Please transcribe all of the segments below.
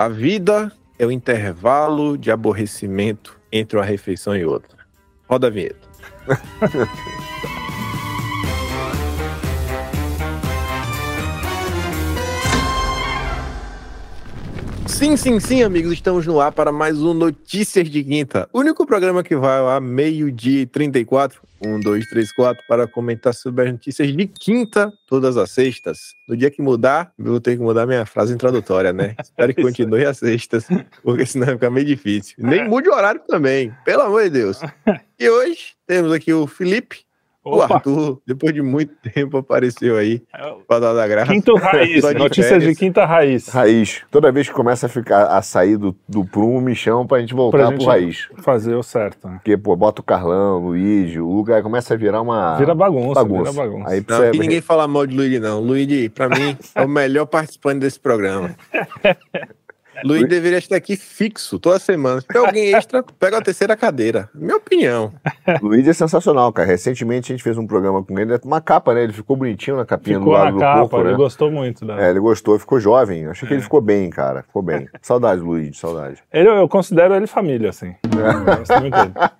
A vida é o intervalo de aborrecimento entre uma refeição e outra. Roda a vinheta. Sim, sim, sim, amigos, estamos no ar para mais um Notícias de Quinta. Único programa que vai ao meio-dia e 34, 1, 2, 3, 4, para comentar sobre as notícias de quinta, todas as sextas. No dia que mudar, eu vou ter que mudar minha frase introdutória, né? Espero que continue às sextas, porque senão vai ficar meio difícil. Nem mude o horário também, pelo amor de Deus. E hoje temos aqui o Felipe, o Opa, Arthur, depois de muito tempo, apareceu aí para dar da graça. quinto raiz, de notícias de quinta raiz. Raiz. Toda vez que começa a ficar a sair do, do prumo, me chamam pra gente voltar Pra pro gente raiz. fazer o certo. né? Porque, pô, bota o Carlão, o Luigi, o Luca, aí começa a virar uma Vira bagunça, bagunça. vira bagunça. Aí Não, precisa... aqui ninguém fala mal de Luigi, não. Luigi, pra mim, é o melhor participante desse programa. Luigi deveria estar aqui fixo toda semana. Se tiver alguém extra, pega a terceira cadeira. Minha opinião. Luigi é sensacional, cara. Recentemente a gente fez um programa com ele, uma capa, né? Ele ficou bonitinho na capinha Ficou do na lado do capa, corpo, ele né? gostou muito. Da... É, ele gostou, ficou jovem. Achei É. que ele ficou bem, cara. Ficou bem. Saudade, Luigi, saudade. Ele, eu considero ele família, assim. Eu gosto muito dele.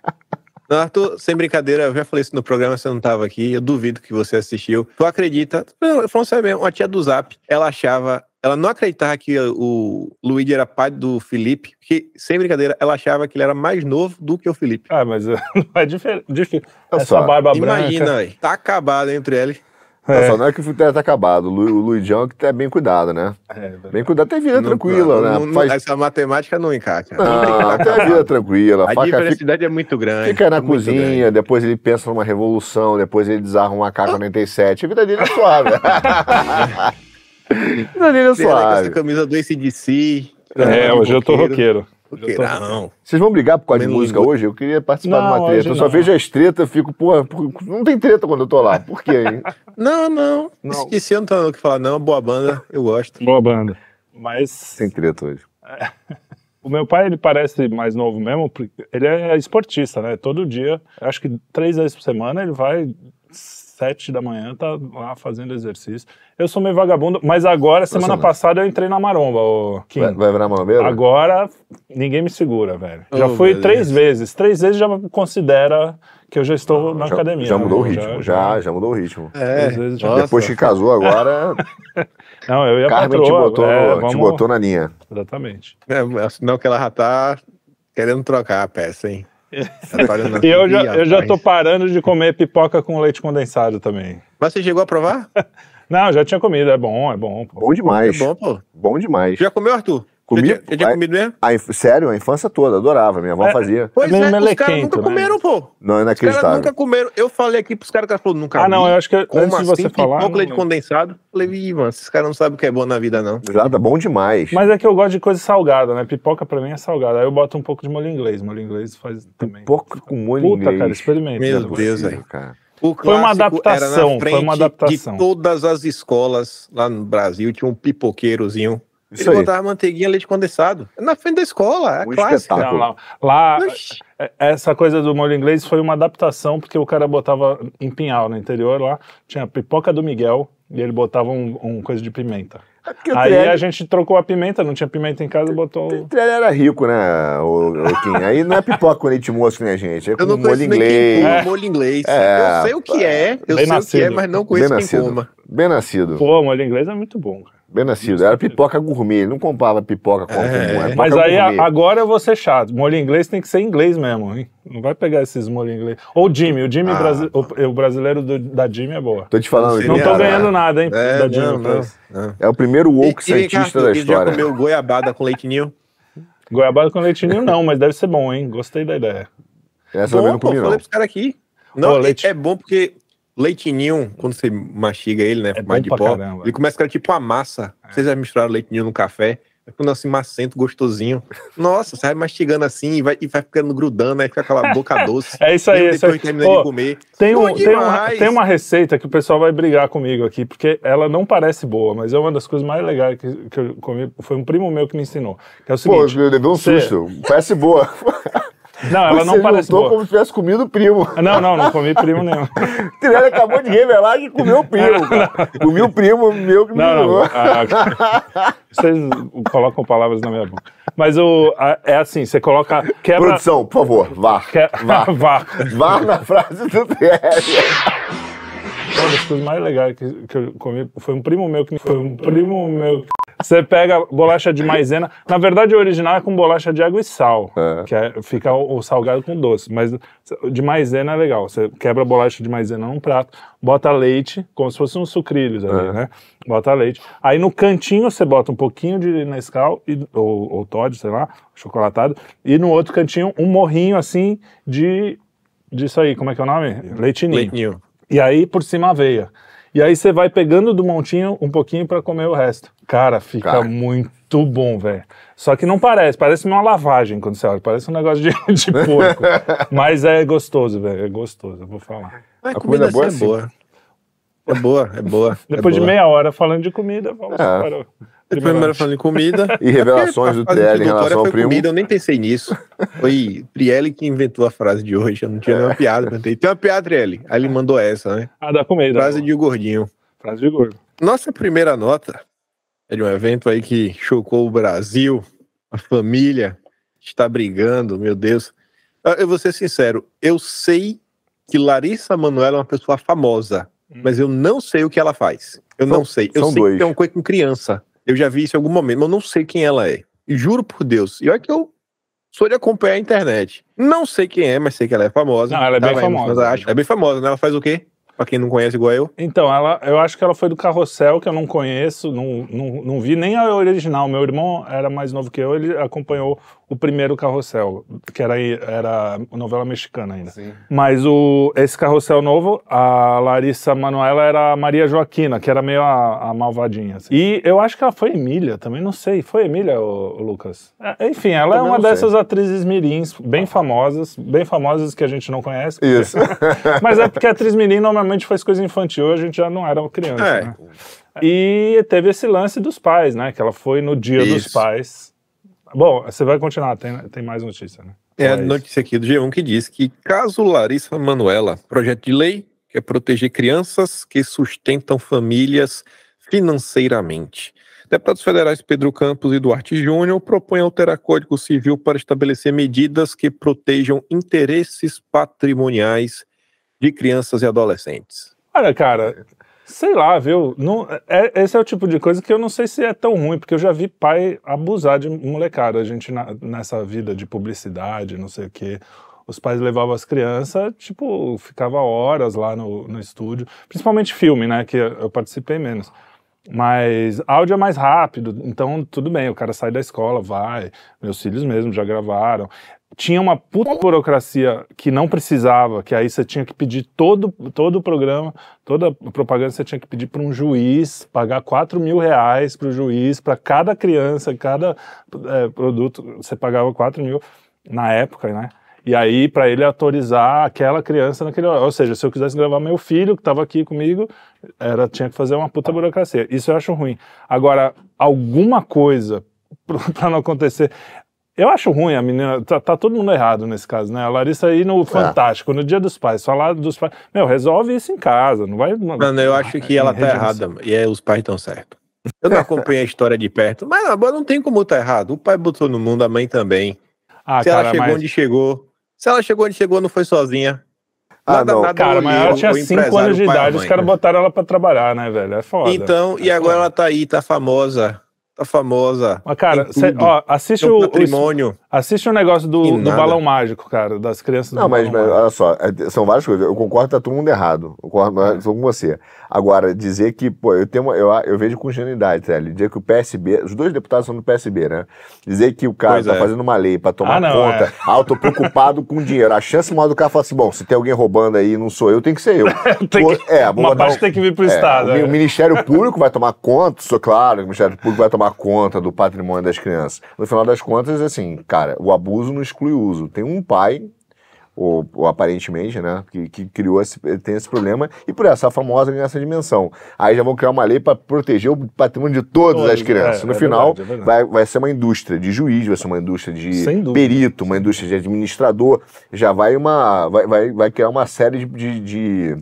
Não, Arthur, sem brincadeira, eu já falei isso no programa, você não estava aqui, eu duvido que você assistiu. Tu acredita? Não, falando sério mesmo, uma tia do Zap, ela achava, ela não acreditava que o Luigi era pai do Felipe, que, sem brincadeira, ela achava que ele era mais novo do que o Felipe. Ah, mas não é diferente. Essa só, barba Imagina, branca. velho. Tá acabado entre eles. É. Só não é que o futebol tá acabado. O, Lu, o Luigião que tá bem cuidado, né? É, Bem cuidado. Tem vida Não- tranquila, não- né? não- Faz... Essa matemática não encaixa. Não, tem a vida tranquila. A faca fica, diversidade é muito grande. fica na é cozinha, depois ele pensa numa revolução, depois ele desarma uma K-47. A vida dele é suave. vida dele é Tem essa camisa do ACDC. É, hoje eu tô roqueiro. Roqueirão. Vocês vão brigar por causa de música hoje? Eu queria participar Não, de uma treta. Eu só não. vejo as tretas, eu fico, pô, pô, não tem treta quando eu tô lá. Por quê, hein? Não, não. Não. Esqueci, eu não tenho o que falar, não. Boa banda, eu gosto. Boa banda. Mas Tem treta hoje. o meu pai, ele parece mais novo mesmo, porque ele é esportista, né? Todo dia, acho que três vezes por semana, ele vai sete da manhã, tá lá fazendo exercício. Eu sou meio vagabundo, mas agora, semana não. passada, eu entrei na maromba, ô Kim. Vai, vai virar manombeiro? Agora, ninguém me segura, velho. Já Oh, fui beleza. três vezes. Três vezes já considera que eu já estou na já, academia. já mudou o né? ritmo, já, já, mudou o ritmo. É, vezes já-. Depois que casou agora, Não, eu ia Carmen te patroa, botou, é, no- te vamos- botou na linha. Exatamente. É, sinal que ela já tá querendo trocar a peça, hein? Tá E eu já, "Ih, eu já tô rapaz." parando de comer pipoca com leite condensado também. Mas você chegou a provar? Não, já tinha comido, é bom, é bom. Pô. Bom É demais. bom, pô. Bom demais. Já comeu, Arthur? Comi- Já tinha, comido mesmo? A inf- Sério, a infância toda, adorava. Minha avó É. fazia. Pois meio é, os caras nunca né? comeram, pô. Não, é Os caras inacreditável. nunca comeram. Eu falei aqui pros caras, que falaram, nunca Ah, não, vi. eu acho que Como antes de assim, você falar. pipoca, não- leite condensado? Eu Falei, ih, mano, esses caras não sabem o que é bom na vida, não. Já tá bom demais. Mas é que eu gosto de coisa salgada, né? Pipoca pra mim é salgada. Aí eu boto um pouco de molho inglês. Molho inglês faz também. Pouco com molho Puta, inglês. cara, experimenta. Meu depois. Deus, velho. cara. O Foi uma adaptação, era na foi uma adaptação. De todas as escolas lá no Brasil, tinha um pipoqueirozinho. Isso Ele aí. botava manteiguinha leite condensado. Na frente da escola, é Um espetáculo. Não, lá, lá, Oxi. é- essa coisa do molho inglês foi uma adaptação, porque o cara botava em Pinhal, no interior lá, tinha pipoca do Miguel e ele botava um, um coisa de pimenta. É Aí Trelli- a gente trocou a pimenta, não tinha pimenta em casa, botou. o Trelli era rico, né, o, o Kim? Aí não é pipoca com leite moço que nem a gente, é com Eu não molho quem inglês. come molho inglês. É. eu sei o que é, eu sei Bem o que é, nascido. mas não Bem conheço quem nascido. coma. Bem nascido. Pô, molho inglês é muito bom, cara. Bem nascido. Era pipoca gourmet. Ele não comprava pipoca com É. Mas aí gourmet. agora eu vou ser chato. Molho inglês tem que ser inglês mesmo, hein? Não vai pegar esses molho inglês. Ou Jimmy, o Jimmy Ah. brasi- o, o brasileiro do- da Jimmy é boa. Tô te falando. Não Não tô ganhando nada, hein? É, da Jimmy. não, não, não. É o primeiro woke E- e cientista Arthur, da história. Já comeu goiabada com leitinho? Goiabada com leitinho não, mas deve ser bom, hein? Gostei da ideia. Essa eu também Bom, não pô, comi, falei não. pros caras aqui. Não, Pô, é- leite- é bom porque leitinho, quando você mastiga ele, né, É mais de pó, caramba. ele começa a ficar tipo uma massa. Vocês já misturaram leitinho no café? É quando assim, macento, gostosinho. Nossa, você vai mastigando assim e vai, e vai ficando grudando, aí fica aquela boca doce. É isso aí, é isso aí. Pô, de comer. Tem, um, tem, uma, tem uma receita que o pessoal vai brigar comigo aqui, porque ela não parece boa, mas é uma das coisas mais legais que, que eu comi. Foi um primo meu que me ensinou. Que é o Pô, seguinte: eu levei um Você- susto. Parece boa. Não, ela não Você parece juntou boa. como se tivesse comido o primo. Não, não, não comi primo nenhum. Ele acabou de revelar que comeu o primo. Comi o primo meu que me Não, não. a- vocês colocam palavras na minha boca. Mas o, a- é assim, você coloca. Quebra. Produção, por favor, vá. Que, Vá. vá. Vá na frase do Trelli. Uma das coisas mais legais que, que eu comi foi um primo meu que foi um primo meu. Você pega bolacha de maisena. Na verdade, o original é com bolacha de água e sal, É. que é, fica o, o salgado com doce. Mas de maisena é legal. Você quebra a bolacha de maisena num prato, bota leite, como se fosse uns sucrilhos ali, É. né? Bota leite. Aí no cantinho você bota um pouquinho de Nescau e, ou, ou Todd, sei lá, chocolatado. E no outro cantinho um morrinho assim de disso aí, como é que é o nome? Leitinho. Leitinho. E aí por cima aveia. E aí você vai pegando do montinho um pouquinho pra comer o resto. Cara, fica Cara. muito bom, velho. Só que não parece, parece uma lavagem quando você olha, parece um negócio de, de porco. Mas é gostoso, velho, é gostoso, eu vou falar. A, A comida, comida boa assim é é boa. É boa, é boa. Depois é de boa. meia hora falando de comida, vamos É. para primeiro primeiro falando em comida. E revelações do Trelli em relação ao foi primo. comida, eu nem pensei nisso. Foi Trielli que inventou a frase de hoje. Eu não tinha nenhuma piada. Perguntei, tem uma piada, Trielli? Aí ele mandou essa, né? Ah, da comida. Frase de gordinho. Frase de gordo. Nossa primeira nota é de um evento aí que chocou o Brasil. A família está brigando, meu Deus. Ah, Eu vou ser sincero, eu sei que Larissa Manoela é uma pessoa famosa, mas eu não sei o que ela faz. Eu São- não sei. Eu são sei dois. que tem uma coisa com criança. Eu já vi isso em algum momento, mas eu não sei quem ela é. E juro por Deus. E olha que eu sou de acompanhar a internet. Não sei quem é, mas sei que ela é famosa. Não, ela é bem Tava aí nos famosa. Fantástico. É bem famosa, né? Ela faz o quê? Pra quem não conhece igual eu. Então, ela, eu acho que ela foi do Carrossel, que eu não conheço, não, não, não vi nem a original. Meu irmão era mais novo que eu, ele acompanhou o primeiro Carrossel, que era, era novela mexicana ainda. Mas o, esse Carrossel novo, a Larissa Manoela era a Maria Joaquina, que era meio a, a malvadinha. assim. E eu acho que ela foi Emília também, não sei. Foi Emília, o, Lucas? É, enfim, ela é Também uma não sei. dessas atrizes mirins, bem famosas, bem famosas que a gente não conhece. Isso. Mas é porque a atriz mirim normalmente faz coisa infantil, a gente já não era uma criança, É. né? E teve esse lance dos pais, né? Que ela foi no dia dos Isso. pais. Bom, você vai continuar, tem, tem mais notícia, né? É a notícia aqui do G1 que diz que caso Larissa Manoela, projeto de lei que é proteger crianças que sustentam famílias financeiramente. Deputados federais Pedro Campos e Duarte Júnior propõem alterar Código Civil para estabelecer medidas que protejam interesses patrimoniais de crianças e adolescentes. Olha, cara, sei lá, viu? Não, é, esse é o tipo de coisa que eu não sei se é tão ruim, porque eu já vi pai abusar de molecada. A gente, na- nessa vida de publicidade, não sei o quê, os pais levavam as crianças, tipo, ficava horas lá no, no estúdio, principalmente filme, né? Que eu participei menos. Mas áudio é mais rápido, então tudo bem, o cara sai da escola, vai. Meus filhos mesmo já gravaram. Tinha uma puta burocracia que não precisava, que aí você tinha que pedir todo, todo o programa, toda a propaganda você tinha que pedir para um juiz, pagar 4 mil reais para o juiz, para cada criança, cada é, produto, você pagava 4 mil na época, né? E aí, para ele autorizar aquela criança naquele. Ou seja, se eu quisesse gravar meu filho, que estava aqui comigo, era, tinha que fazer uma puta burocracia. Isso eu acho ruim. Agora, alguma coisa para não acontecer. Eu acho ruim a menina. Tá, tá todo mundo errado nesse caso, né? A Larissa aí no Fantástico, no Dia dos Pais, falar dos pais. Meu, resolve isso em casa, não vai. Mano, eu acho que ela tá errada e é, os pais estão certos. Eu não acompanhei a história de perto, mas agora não tem como tá errado. O pai botou no mundo, a mãe também. Ah, se ela cara, chegou mas. onde chegou, se ela chegou onde chegou, não foi sozinha. Ah, não. Cara, mas ela tinha o 5 empresário, anos de e idade, os caras botaram ela pra trabalhar, né, velho? É foda. Então, e É agora ela tá aí, tá famosa. Famosa. Mas, cara, cê- ó, assiste o, patrimônio. Assiste o negócio E do, do balão mágico, cara, das crianças Não, do mas, mas olha só, é, são várias coisas. Eu concordo que tá todo mundo errado. Eu concordo mas estou com você. Agora, dizer que, pô, eu tenho uma, eu, eu vejo com ingenuidade, Télio. Dizer que o PSB, os dois deputados são do PSB, né? Dizer que o cara Pois tá é. fazendo uma lei pra tomar Ah, não, conta, ah, eu tô preocupado com dinheiro. A chance maior do cara falar assim, bom, se tem alguém roubando aí, não sou eu, tem que ser eu. Tem que- é, uma parte um- tem que vir pro é, Estado. o, é. o Ministério Público vai tomar conta, sou claro, o Ministério Público vai tomar conta do patrimônio das crianças. No final das contas, assim, cara, o abuso não exclui o uso. Tem um pai ou, ou aparentemente, né, que, que criou esse, tem esse problema, e por essa famosa ganhar essa dimensão. Aí já vão criar uma lei para proteger o patrimônio de todas as crianças. é, no é final, verdade, é verdade. vai, vai ser uma indústria de juiz, vai ser uma indústria de perito, uma indústria de administrador, já vai uma vai, vai, vai criar uma série de, de, de,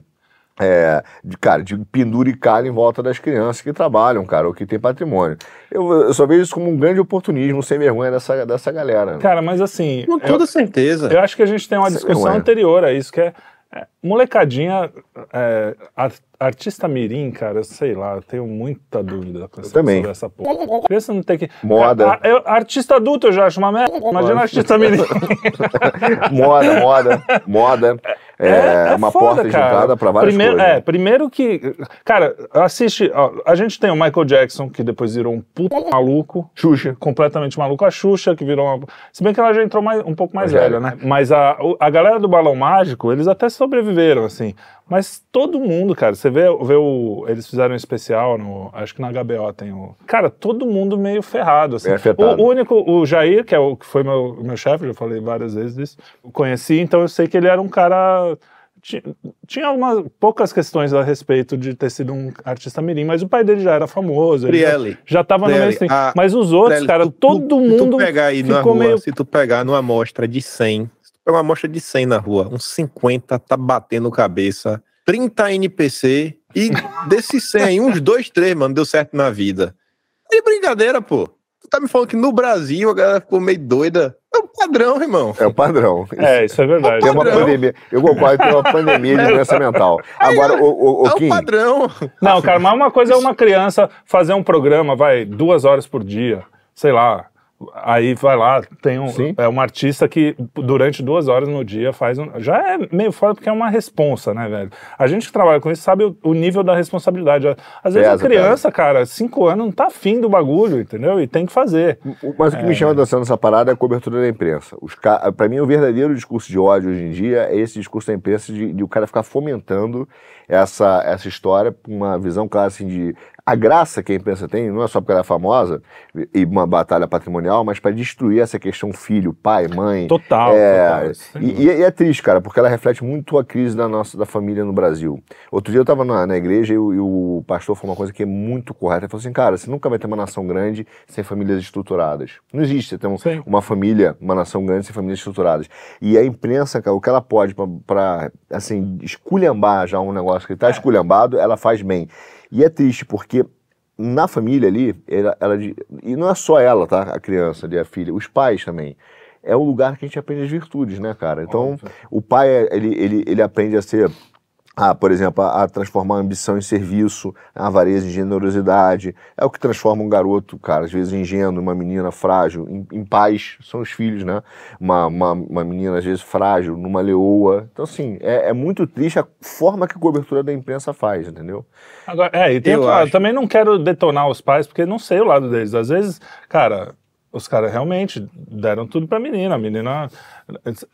é, de, cara, de pendura e calha em volta das crianças que trabalham, cara, ou que tem patrimônio. Eu, eu só vejo isso como um grande oportunismo sem vergonha dessa, dessa galera. né? Cara, mas assim. Com eu- toda certeza. Eu acho que a gente tem uma Sem discussão vergonha. anterior a isso, que é, é, molecadinha, é, ar- artista mirim, cara, sei lá, eu tenho muita dúvida com essa, também. sobre essa porra. Criança não tem que... Moda. A- eu- artista adulto eu já acho uma merda, imagina artista mirim. moda, moda, moda. É, uma foda, porta cara. entrada para várias primeiro, coisas. É, primeiro que... Cara, assiste... ó, a gente tem o Michael Jackson, que depois virou um puto maluco. Xuxa. completamente maluco. A Xuxa, que virou uma. Se bem que ela já entrou mais, um pouco mais velha, né? Mas a, a galera do Balão Mágico, eles até sobreviveram, assim. Mas todo mundo, cara, você vê, vê o. Eles fizeram um especial, no, acho que na HBO tem o. Cara, todo mundo meio ferrado, assim. Afetado. O, o único, o Jair, que é o que foi meu, meu chefe, já falei várias vezes disso, conheci, então eu sei que ele era um cara. ti- Tinha algumas poucas questões a respeito de ter sido um artista mirim, mas o pai dele já era famoso. ele já- já tava no mainstream. a- Mas os outros, cara, tu- todo tu- mundo tu pegar aí na rua, meio. se tu pegar numa amostra de 100, pegar uma amostra de 100 na rua, uns 50 tá batendo cabeça, 30 NPC e desses 100 aí, uns 2, 3, mano, deu certo na vida. É de brincadeira, pô. Tu tá me falando que no Brasil a galera ficou meio doida. É o padrão, irmão. É o padrão. É, isso é verdade. Tem uma padrão. pandemia. Eu concordo que tem uma pandemia de doença mental. Agora, o, o, o É o padrão. Não, cara, mas uma coisa é uma criança fazer um programa, vai, duas horas por dia, sei lá. Aí vai lá, tem um, Sim. é um artista que durante duas horas no dia faz um. Já é meio foda porque é uma responsa, né, velho? A gente que trabalha com isso sabe o, o nível da responsabilidade. Às vezes Pesa, a criança, cara, cinco anos, não tá afim do bagulho, entendeu? E tem que fazer. Mas o que me chama atenção nessa parada é a cobertura da imprensa. Os ca... Para mim, o verdadeiro discurso de ódio hoje em dia é esse discurso da imprensa de, de o cara ficar fomentando essa, essa história uma visão clara assim de. A graça que a imprensa tem não é só porque ela é famosa e uma batalha patrimonial, mas para destruir essa questão filho, pai, mãe. Total. É, total, e, dúvida. e é triste, cara, porque ela reflete muito a crise da nossa da família no Brasil. Outro dia eu estava na, na igreja e o, e o pastor falou uma coisa que é muito correta. Ele falou assim, cara, você nunca vai ter uma nação grande sem famílias estruturadas. Não existe você ter um- uma família, uma nação grande sem famílias estruturadas. E a imprensa, cara, o que ela pode para assim esculhambar já um negócio É. está esculhambado, ela faz bem. E é triste porque na família ali, ela, ela e não é só ela, tá? A criança ali, a filha, os pais também. É o lugar que a gente aprende as virtudes, né, cara? Então, Óbvio. o pai, ele, ele, ele aprende a ser, a, por exemplo, a, a transformar a ambição em serviço, a avareza em generosidade. É o que transforma um garoto, cara, às vezes ingênuo, uma menina frágil, em, em paz, são os filhos, né? Uma, uma, uma menina, às vezes, frágil, numa leoa. Então, assim, é, é muito triste a forma que a cobertura da imprensa faz, entendeu? Agora, é, e tem Eu lado, acho. também não quero detonar os pais, porque não sei o lado deles. Às vezes, cara, os caras realmente deram tudo pra menina. A menina.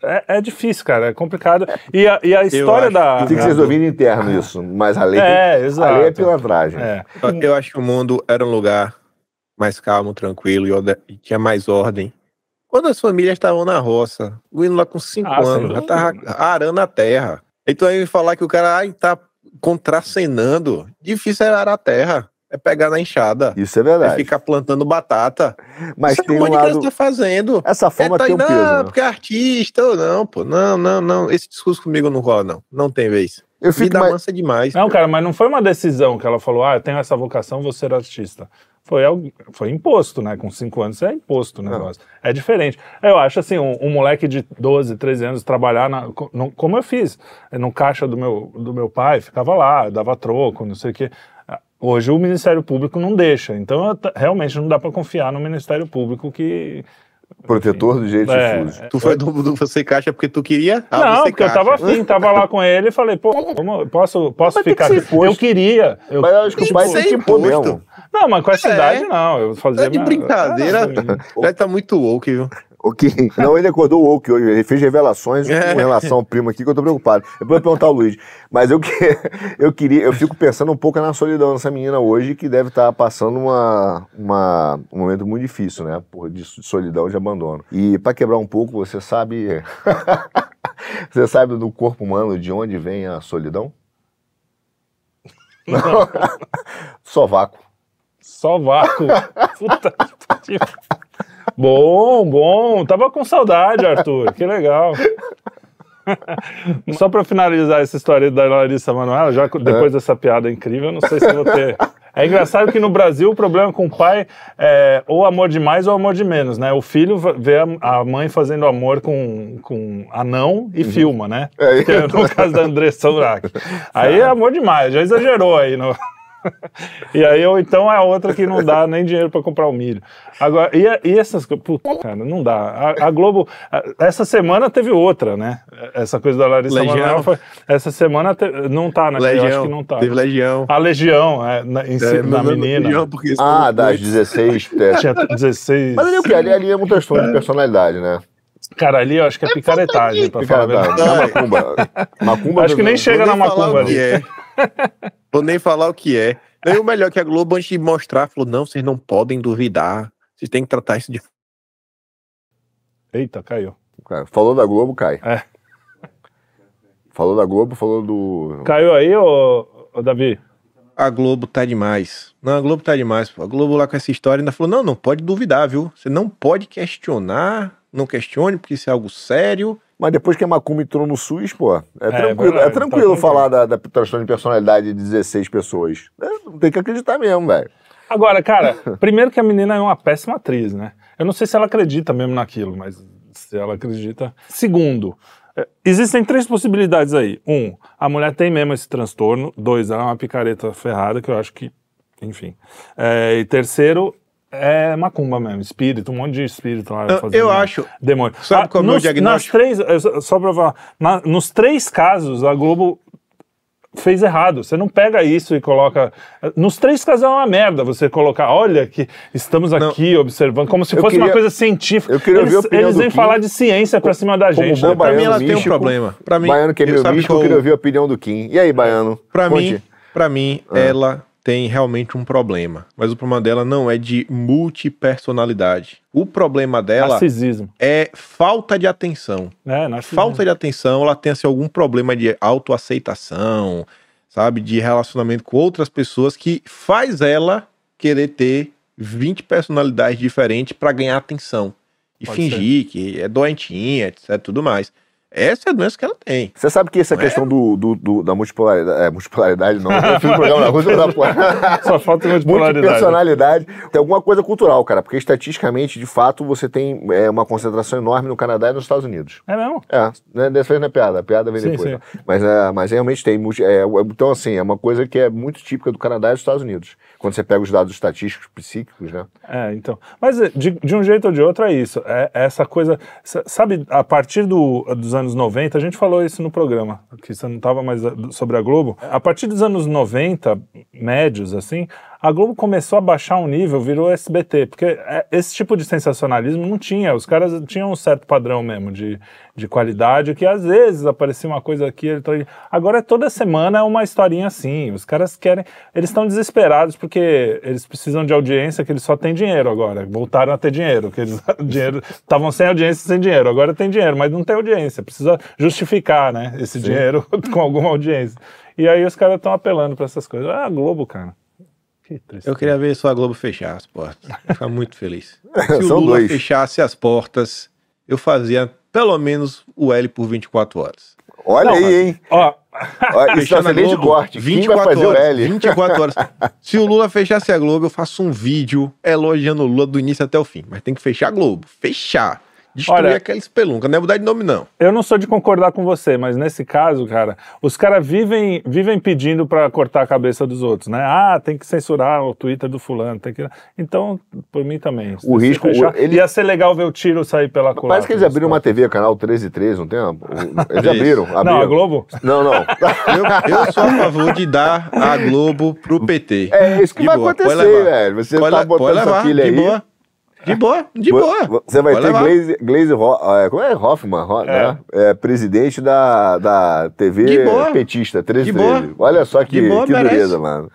É, é difícil, cara, é complicado. E a, e a história acho da. Tem que ser resolvido interno isso, mas a lei, É, a lei é exato. pilantragem. É. Eu acho que o mundo era um lugar mais calmo, tranquilo e orde- e tinha mais ordem. Quando as famílias estavam na roça, o indo lá com cinco Ah, sem anos, já tava arando a terra. Então aí falar que o cara ai, tá contracenando, difícil é arar a terra. É pegar na enxada. Isso é É verdade. ficar plantando batata. Mas Isso é tem um um criança lado. tá fazendo. Essa forma é, tá tem um aí, peso. não, Né? porque é artista ou não, pô. Não, não, não. Esse discurso comigo não rola, não. Não tem vez. Eu fico Vida mais. mansa demais. Não, cara, mas não foi uma decisão que ela falou, ah, eu tenho essa vocação, vou ser artista. Foi, algo- foi imposto, né? Com cinco anos é imposto o negócio. É diferente. Eu acho assim, um, um moleque de 12, 13 anos trabalhar, na, no- como eu fiz, no caixa do meu, do meu pai, ficava lá, dava troco, não sei o quê. Ah, Hoje o Ministério Público não deixa. Então, eu realmente não dá para confiar no Ministério Público que. Protetor dos direitos É, difusos. Tu foi do, do você caixa porque tu queria? Ah, não, você porque eu caixa. tava afim, tava lá com ele e falei, pô, vamos- posso, posso Mas ficar aqui? imposto. Eu queria. Eu, Mas eu acho que o pai que tem que imposto. mesmo. Não, mas com essa É. idade não. Eu fazia É de minha- brincadeira. É, Já tá muito woke, viu? Ok. Não, ele acordou o Oak hoje. Ele fez revelações É. com relação ao primo aqui que eu tô preocupado. Depois eu vou perguntar ao Luiz. Mas eu, que, eu queria, eu fico pensando um pouco na solidão dessa menina hoje, que deve estar passando uma, uma, um momento muito difícil, né? Porra, de solidão, de abandono. E para quebrar um pouco, você sabe. Você sabe do corpo humano de onde vem a solidão? Não. Sovaco. Só vácuo. Puta que pariu. Bom, bom. Tava com saudade, Arthur. Que legal. Só pra finalizar essa história da Larissa Manoela, já depois dessa piada incrível, eu não sei se vou ter. É engraçado que no Brasil o problema com o pai é ou amor de mais ou amor de menos, né? O filho vê a, mãe fazendo amor com, com anão e filma, né? É, é no caso da Andressa Urach. Aí é amor demais, já exagerou aí. No... E aí, ou então é a outra que não dá nem dinheiro pra comprar o milho. Agora, e, e essas coisas, puta, cara, não dá. A, a Globo, a- essa semana teve outra, né? Essa coisa da Larissa Legião. Manoela foi, essa semana te- não tá, né? Eu acho Legião. que não tá. Teve Legião. A Legião, é, na, em É, não, não, menina. Legião, Ah, das 16. é. Tinha 16. Mas ali, é o quê? ali, ali é um transtorno de personalidade, né? Cara, ali eu acho que é picaretagem, pra falar a verdade. Picaretagem. É macumba. Macumba Acho que nem chega na macumba que ali. é. Vou nem falar o que é. E o melhor que a Globo, antes de mostrar, falou: não, vocês não podem duvidar. Vocês têm que tratar isso de. Eita, caiu. Falou da Globo, cai. É. Falou da Globo, falou do. Caiu aí, ô, ô Davi? A Globo tá demais. Não, a Globo tá demais. Pô. A Globo lá com essa história ainda falou: não, não pode duvidar, viu? Você não pode questionar. Não questione, porque isso é algo sério. Mas depois que a Macumba entrou no SUS, pô, é, tranquilo, verdade, é tranquilo tá falar da, da transtorno de personalidade de 16 pessoas. É, não tem que acreditar mesmo, velho. Agora, cara, primeiro que a menina é uma péssima atriz, né? Eu não sei se ela acredita mesmo naquilo, mas se ela acredita. Segundo, eh, existem três possibilidades aí. Um, a mulher tem mesmo esse transtorno. Dois, ela é uma picareta ferrada, que eu acho que, enfim. Eh, e terceiro, é macumba mesmo, espírito, um monte de espírito lá. Eu, fazendo eu acho. Demônio. Sabe qual é o meu nos, diagnóstico? Nas três, só- pra falar, na- nos três casos, a Globo fez errado. Você não pega isso e coloca. Nos três casos é uma merda você colocar, olha que estamos aqui observando, como se fosse uma queria- coisa científica. eu queria ouvir a eles opinião eles do vêm Kim. falar de ciência pra cima da gente. bom né? Pra mim, ela tem um místico. problema. Pra mim, Baiano que é eu meu sabe místico, eu queria ouvir a opinião do Kim. E aí, Baiano? Pra Conte. mim, pra mim, Ah. ela tem realmente um problema. Mas o problema dela não é de multipersonalidade. O problema dela Narcisismo. é falta de atenção. É, narcisismo. Falta de atenção, ela tem assim, algum problema de autoaceitação, sabe? De relacionamento com outras pessoas que faz ela querer ter 20 personalidades diferentes pra ganhar atenção. E Pode fingir que é doentinha, etc, tudo mais. Essa é a doença que ela tem. Você sabe que essa Não é? questão do, do- do- da multipolaridade, é, multipolaridade não, eu fiz o programa na Rússia da. Só falta multipolaridade. Multipersonalidade. Tem alguma coisa cultural, cara, porque estatisticamente, de fato, você tem é, uma concentração enorme no Canadá e nos Estados Unidos. É mesmo? É, né, dessa vez não é piada, a piada vem Sim, depois. sim. né? Mas, é, mas realmente tem. é, então, assim, é uma coisa que é muito típica do Canadá e dos Estados Unidos. Quando você pega os dados estatísticos psíquicos, né? É, então. Mas eh, de, de um jeito ou de outro é isso. É, é essa coisa. sa- Sabe, a partir do- dos anos 90, a gente falou isso no programa, que você não estava mais eh, sobre a Globo. A partir dos anos 90, médios, assim, a Globo começou a baixar um nível, virou SBT. Porque é, esse tipo de sensacionalismo não tinha. Os caras tinham um certo padrão mesmo de, de qualidade, que às vezes aparecia uma coisa aqui. outra ali. Agora toda semana é uma historinha assim. Os caras querem. Eles estão desesperados porque eles precisam de audiência, que eles só têm dinheiro agora. Voltaram a ter dinheiro. Que eles dinheiro estavam sem audiência sem dinheiro. Agora tem dinheiro, mas não tem audiência. Precisa justificar, né? Esse dinheiro com alguma audiência. E aí os caras estão apelando para essas coisas. Ah, Globo, cara. Que. Eu queria ver só a Globo fechar as portas. Ficar muito feliz. Se o Lula dois. fechasse as portas, eu fazia pelo menos o L por 24 horas. Olha Não, aí, mas- hein? Ó, Ó, isso Fechando tá a excelente Globo, corte. Quem vai fazer horas, o L? 24 horas. Se o Lula fechasse a Globo, eu faço um vídeo elogiando o Lula do início até o fim. Mas tem que fechar a Globo. Fechar. Destruir Olha- aquela espelunca. Não é mudar de nome, não. Eu não sou de concordar com você, mas nesse caso, cara, os caras vivem, vivem pedindo pra cortar a cabeça dos outros, né? Ah, tem que censurar o Twitter do fulano, tem que... Então, por mim também. O risco- fechar- ele- Ia ser legal ver o tiro sair pela culatra. Parece que eles abriram uma TV, canal 13 e 13, não tem? Eles abriram. abriram. Não, a Globo? Não, não. Eu, eu sou a favor de dar a Globo pro PT. É isso que De vai boa, acontecer, velho. Você Pode tá botando pode essa levar, pilha de aí. boa. De boa, de boa. Você vai Pode ter levar. Glaze, Glaze Ho- é, como é Hoffman, Ho- né? É, presidente da, da TV De boa. petista, 13 De boa. 13. Olha só que, De boa, que merece. dureza, mano.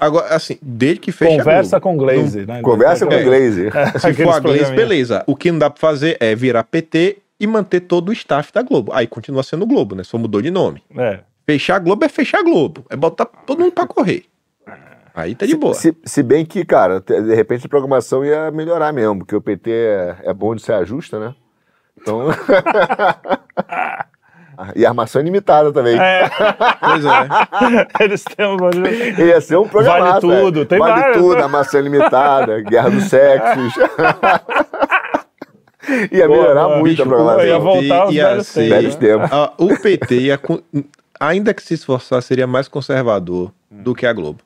Agora, assim, desde que fecha Conversa com Glaze, né? Conversa com É. Glaze. Se Aqueles for a Glaze, beleza. O que não dá pra fazer é virar PT e manter todo o staff da Globo. Aí continua sendo Globo, né? Só mudou de nome. É. Fechar a Globo é fechar a Globo. É botar todo mundo pra correr. Aí tá de boa. Se, se bem que, cara, de repente a programação ia melhorar mesmo, porque o PT é, é bom de ser ajusta, né? Então. e armação ilimitada também. É, Pois é. eles têm um Ia ser um programa. Vale tudo, tem vale vários, tudo, né? armação ilimitada, guerra dos sexos. ia melhorar boa. muito Bicho, a programação. ia voltar aos ia velhos ser- Velhos tempos. Ah, o PT, ia ainda que se esforçar, seria mais conservador do que a Globo.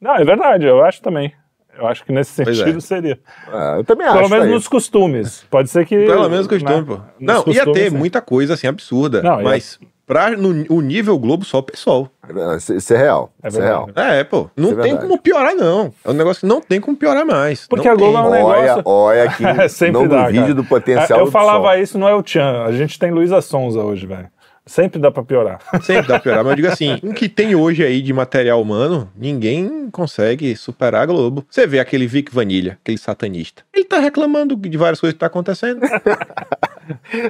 Não, é verdade, eu acho também. Eu acho que nesse Pois sentido é. seria. Ah, eu também Pelo acho. menos tá aí. nos costumes. Pode ser que. Pelo menos costume, né, pô. Não, ia costumes, ter sim. muita coisa assim absurda. Não, ia- mas pra, no, o nível Globo, só o pessoal. Isso, é real. É isso é real. É, pô. Não Isso é tem verdade. como piorar, não. É um negócio que não tem como piorar mais. Porque Não a Globo tem. é um Olha, negócio- olha que É, sempre não dá, duvide cara. do potencial Eu do falava isso, não é o Tchan. A gente tem Luísa Sonza hoje, velho. Sempre dá pra piorar. Sempre dá pra piorar, mas eu digo assim, o que tem hoje aí de material humano, ninguém consegue superar a Globo. Você vê aquele Vic Vanilha, aquele satanista. Ele tá reclamando de várias coisas que tá acontecendo.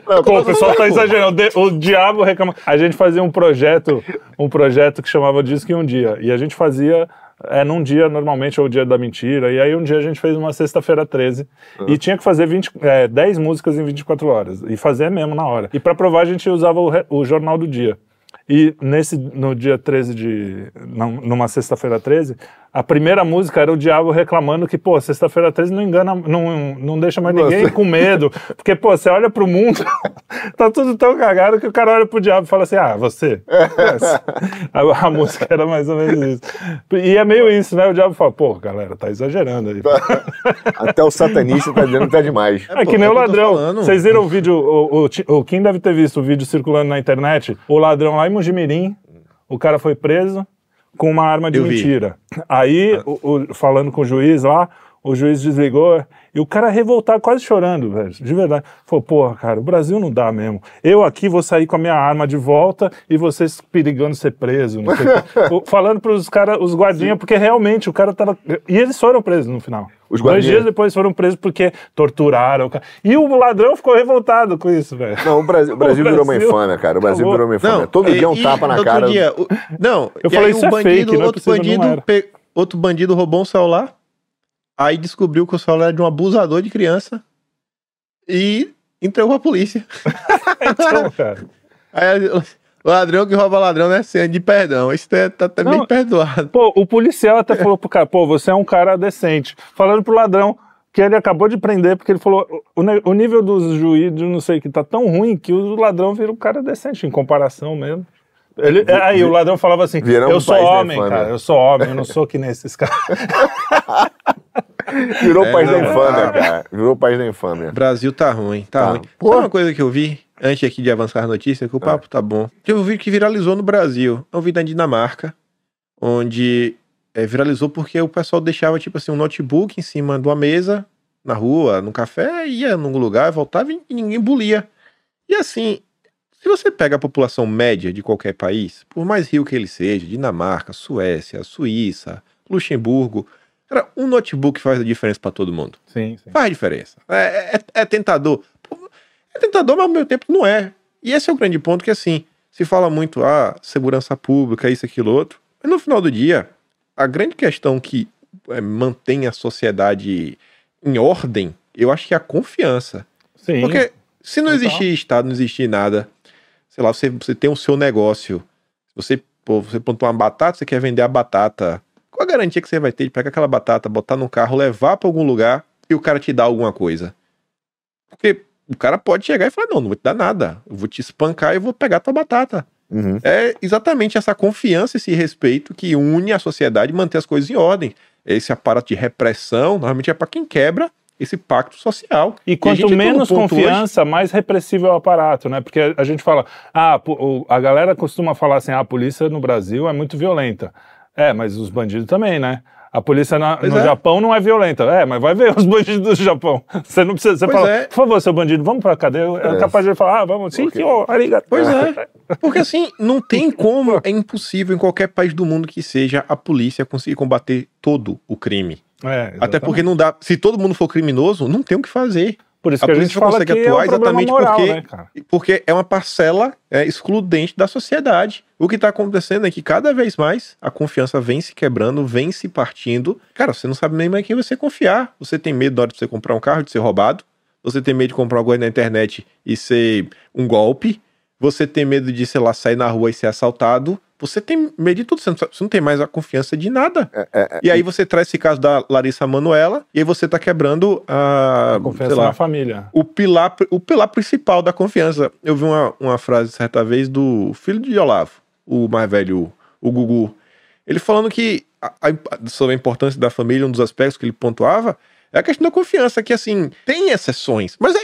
Não, Pô, o pessoal tá exagerando. O diabo reclama. A gente fazia um projeto, um projeto que chamava Disque em um Dia. E a gente fazia é, num dia, normalmente, é o dia da mentira. E aí um dia a gente fez uma sexta-feira 13. E tinha que fazer 20, é, 10 músicas em 24 horas. E fazer mesmo na hora. E pra provar a gente usava o, o Jornal do Dia. E nesse, no dia 13 de. não, Numa sexta-feira 13, a primeira música era o diabo reclamando que, pô, sexta-feira 13 não engana, não, não deixa mais ninguém Nossa. com medo. Porque, pô, você olha pro mundo, tá tudo tão cagado que o cara olha pro diabo e fala assim: ah, você. a, a música era mais ou menos isso. E é meio isso, né? O diabo fala, pô, galera, tá exagerando aí. Até o satanista tá dizendo que tá demais. É pô, que nem é o tô ladrão. Vocês viram o vídeo? O, o, o Kim deve ter visto o vídeo circulando na internet. O ladrão lá em Mojimirim, o cara foi preso com uma arma de Eu vi. mentira. Aí, o, o- falando com o juiz lá, o juiz desligou e o cara revoltado, quase chorando, velho, de verdade. Falou, porra, cara, o Brasil não dá mesmo. Eu aqui vou sair com a minha arma de volta e vocês perigando ser preso. Não sei o Falando pros caras, os guardinhas, porque realmente o cara tava. E eles foram presos no final. Os Dois dias depois foram presos porque torturaram o cara. E o ladrão ficou revoltado com isso, velho. Não, o Brasil, o Brasil O virou uma infâmia, cara. O Brasil acabou. virou uma infâmia. Todo e- dia um e tapa na outro cara. dia, o- não, Eu e falei, aí isso o é bandido, fake, não é outro possível, não bandido, pe- outro bandido roubou um celular, aí descobriu que o celular era de um abusador de criança e entregou a polícia. Então, cara. Aí, ladrão que rouba ladrão não é senha de perdão. Isso tá, tá também Não. perdoado. Pô, o policial até falou pro cara, pô, você é um cara decente. Falando pro ladrão que ele acabou de prender, porque ele falou, o, o nível dos juízes, não sei, que tá tão ruim que o ladrão vira um cara decente, em comparação mesmo. Ele, é, aí o ladrão falava assim, Viramos eu sou país homem, infâmia." cara, eu sou homem, eu não sou que nem esses caras. Virou É, país da infâmia, ah. cara. Virou país da infâmia. O Brasil tá ruim, tá, Tá. ruim. Pô. Sabe uma coisa que eu vi, antes aqui de avançar a notícia, que o papo tá bom. Eu vi que viralizou no Brasil. Eu vi na Dinamarca, onde é, viralizou porque o pessoal deixava, tipo assim, um notebook em cima de uma mesa, na rua, no café, ia num lugar, voltava e ninguém bulia. E assim, se você pega a população média de qualquer país, por mais rio que ele seja, Dinamarca, Suécia, Suíça, Luxemburgo, cara, um notebook faz a diferença pra todo mundo. Sim, sim. Faz diferença. É, é- é tentador. Pô, É tentador, mas ao mesmo tempo não é. E esse é o grande ponto que, assim, se fala muito, ah, segurança pública, isso, aquilo, outro. Mas no final do dia, a grande questão que é, mantém a sociedade em ordem, eu acho que é a confiança. Sim. Porque se não Total. existir Estado, não existir nada, sei lá, você, você tem o seu negócio, você, pô, você plantou uma batata, você quer vender a batata, qual a garantia que você vai ter de pegar aquela batata, botar no carro, levar pra algum lugar e o cara te dar alguma coisa? Porque o cara pode chegar e falar, não, não vou te dar nada, eu vou te espancar e vou pegar tua batata. Uhum. É exatamente essa confiança, esse respeito que une a sociedade e manter as coisas em ordem. Esse aparato de repressão, normalmente é para quem quebra esse pacto social. E quanto menos confiança, mais repressivo é o aparato, né? Porque a gente fala, ah, a galera costuma falar assim, ah, a polícia no Brasil é muito violenta. É, mas os bandidos também, né? A polícia na- no é. Japão não é violenta. É, mas vai ver os bandidos do Japão. Você não precisa. Você Pois fala, é. por favor, seu bandido, vamos pra cadeia. É, É. capaz de falar, ah, vamos, sim, Ok. senhor, arigato. Pois é. Porque assim, não tem como, é impossível em qualquer país do mundo que seja a polícia conseguir combater todo o crime. É, Até porque não dá. Se todo mundo for criminoso, não tem o que fazer. Por isso A que a polícia gente fala consegue que é um exatamente moral, porque- né? Porque é uma parcela é, excludente da sociedade. O que está acontecendo é que cada vez mais a confiança vem se quebrando, vem se partindo. Cara, você não sabe nem mais em quem você confiar. Você tem medo na hora de você comprar um carro de ser roubado. Você tem medo de comprar alguma coisa na internet e ser um golpe. Você tem medo de, sei lá, sair na rua e ser assaltado. Você tem medo de tudo. Você não, você não tem mais a confiança de nada. É, E aí você traz esse caso da Larissa Manuela e aí você tá quebrando a, A confiança sei lá, na família. o pilar, o pilar principal da confiança. Eu vi uma, uma frase certa vez do filho de Olavo, o mais velho, o Gugu. Ele falando que a- a- sobre a importância da família, um dos aspectos que ele pontuava é a questão da confiança, que assim, tem exceções, mas é,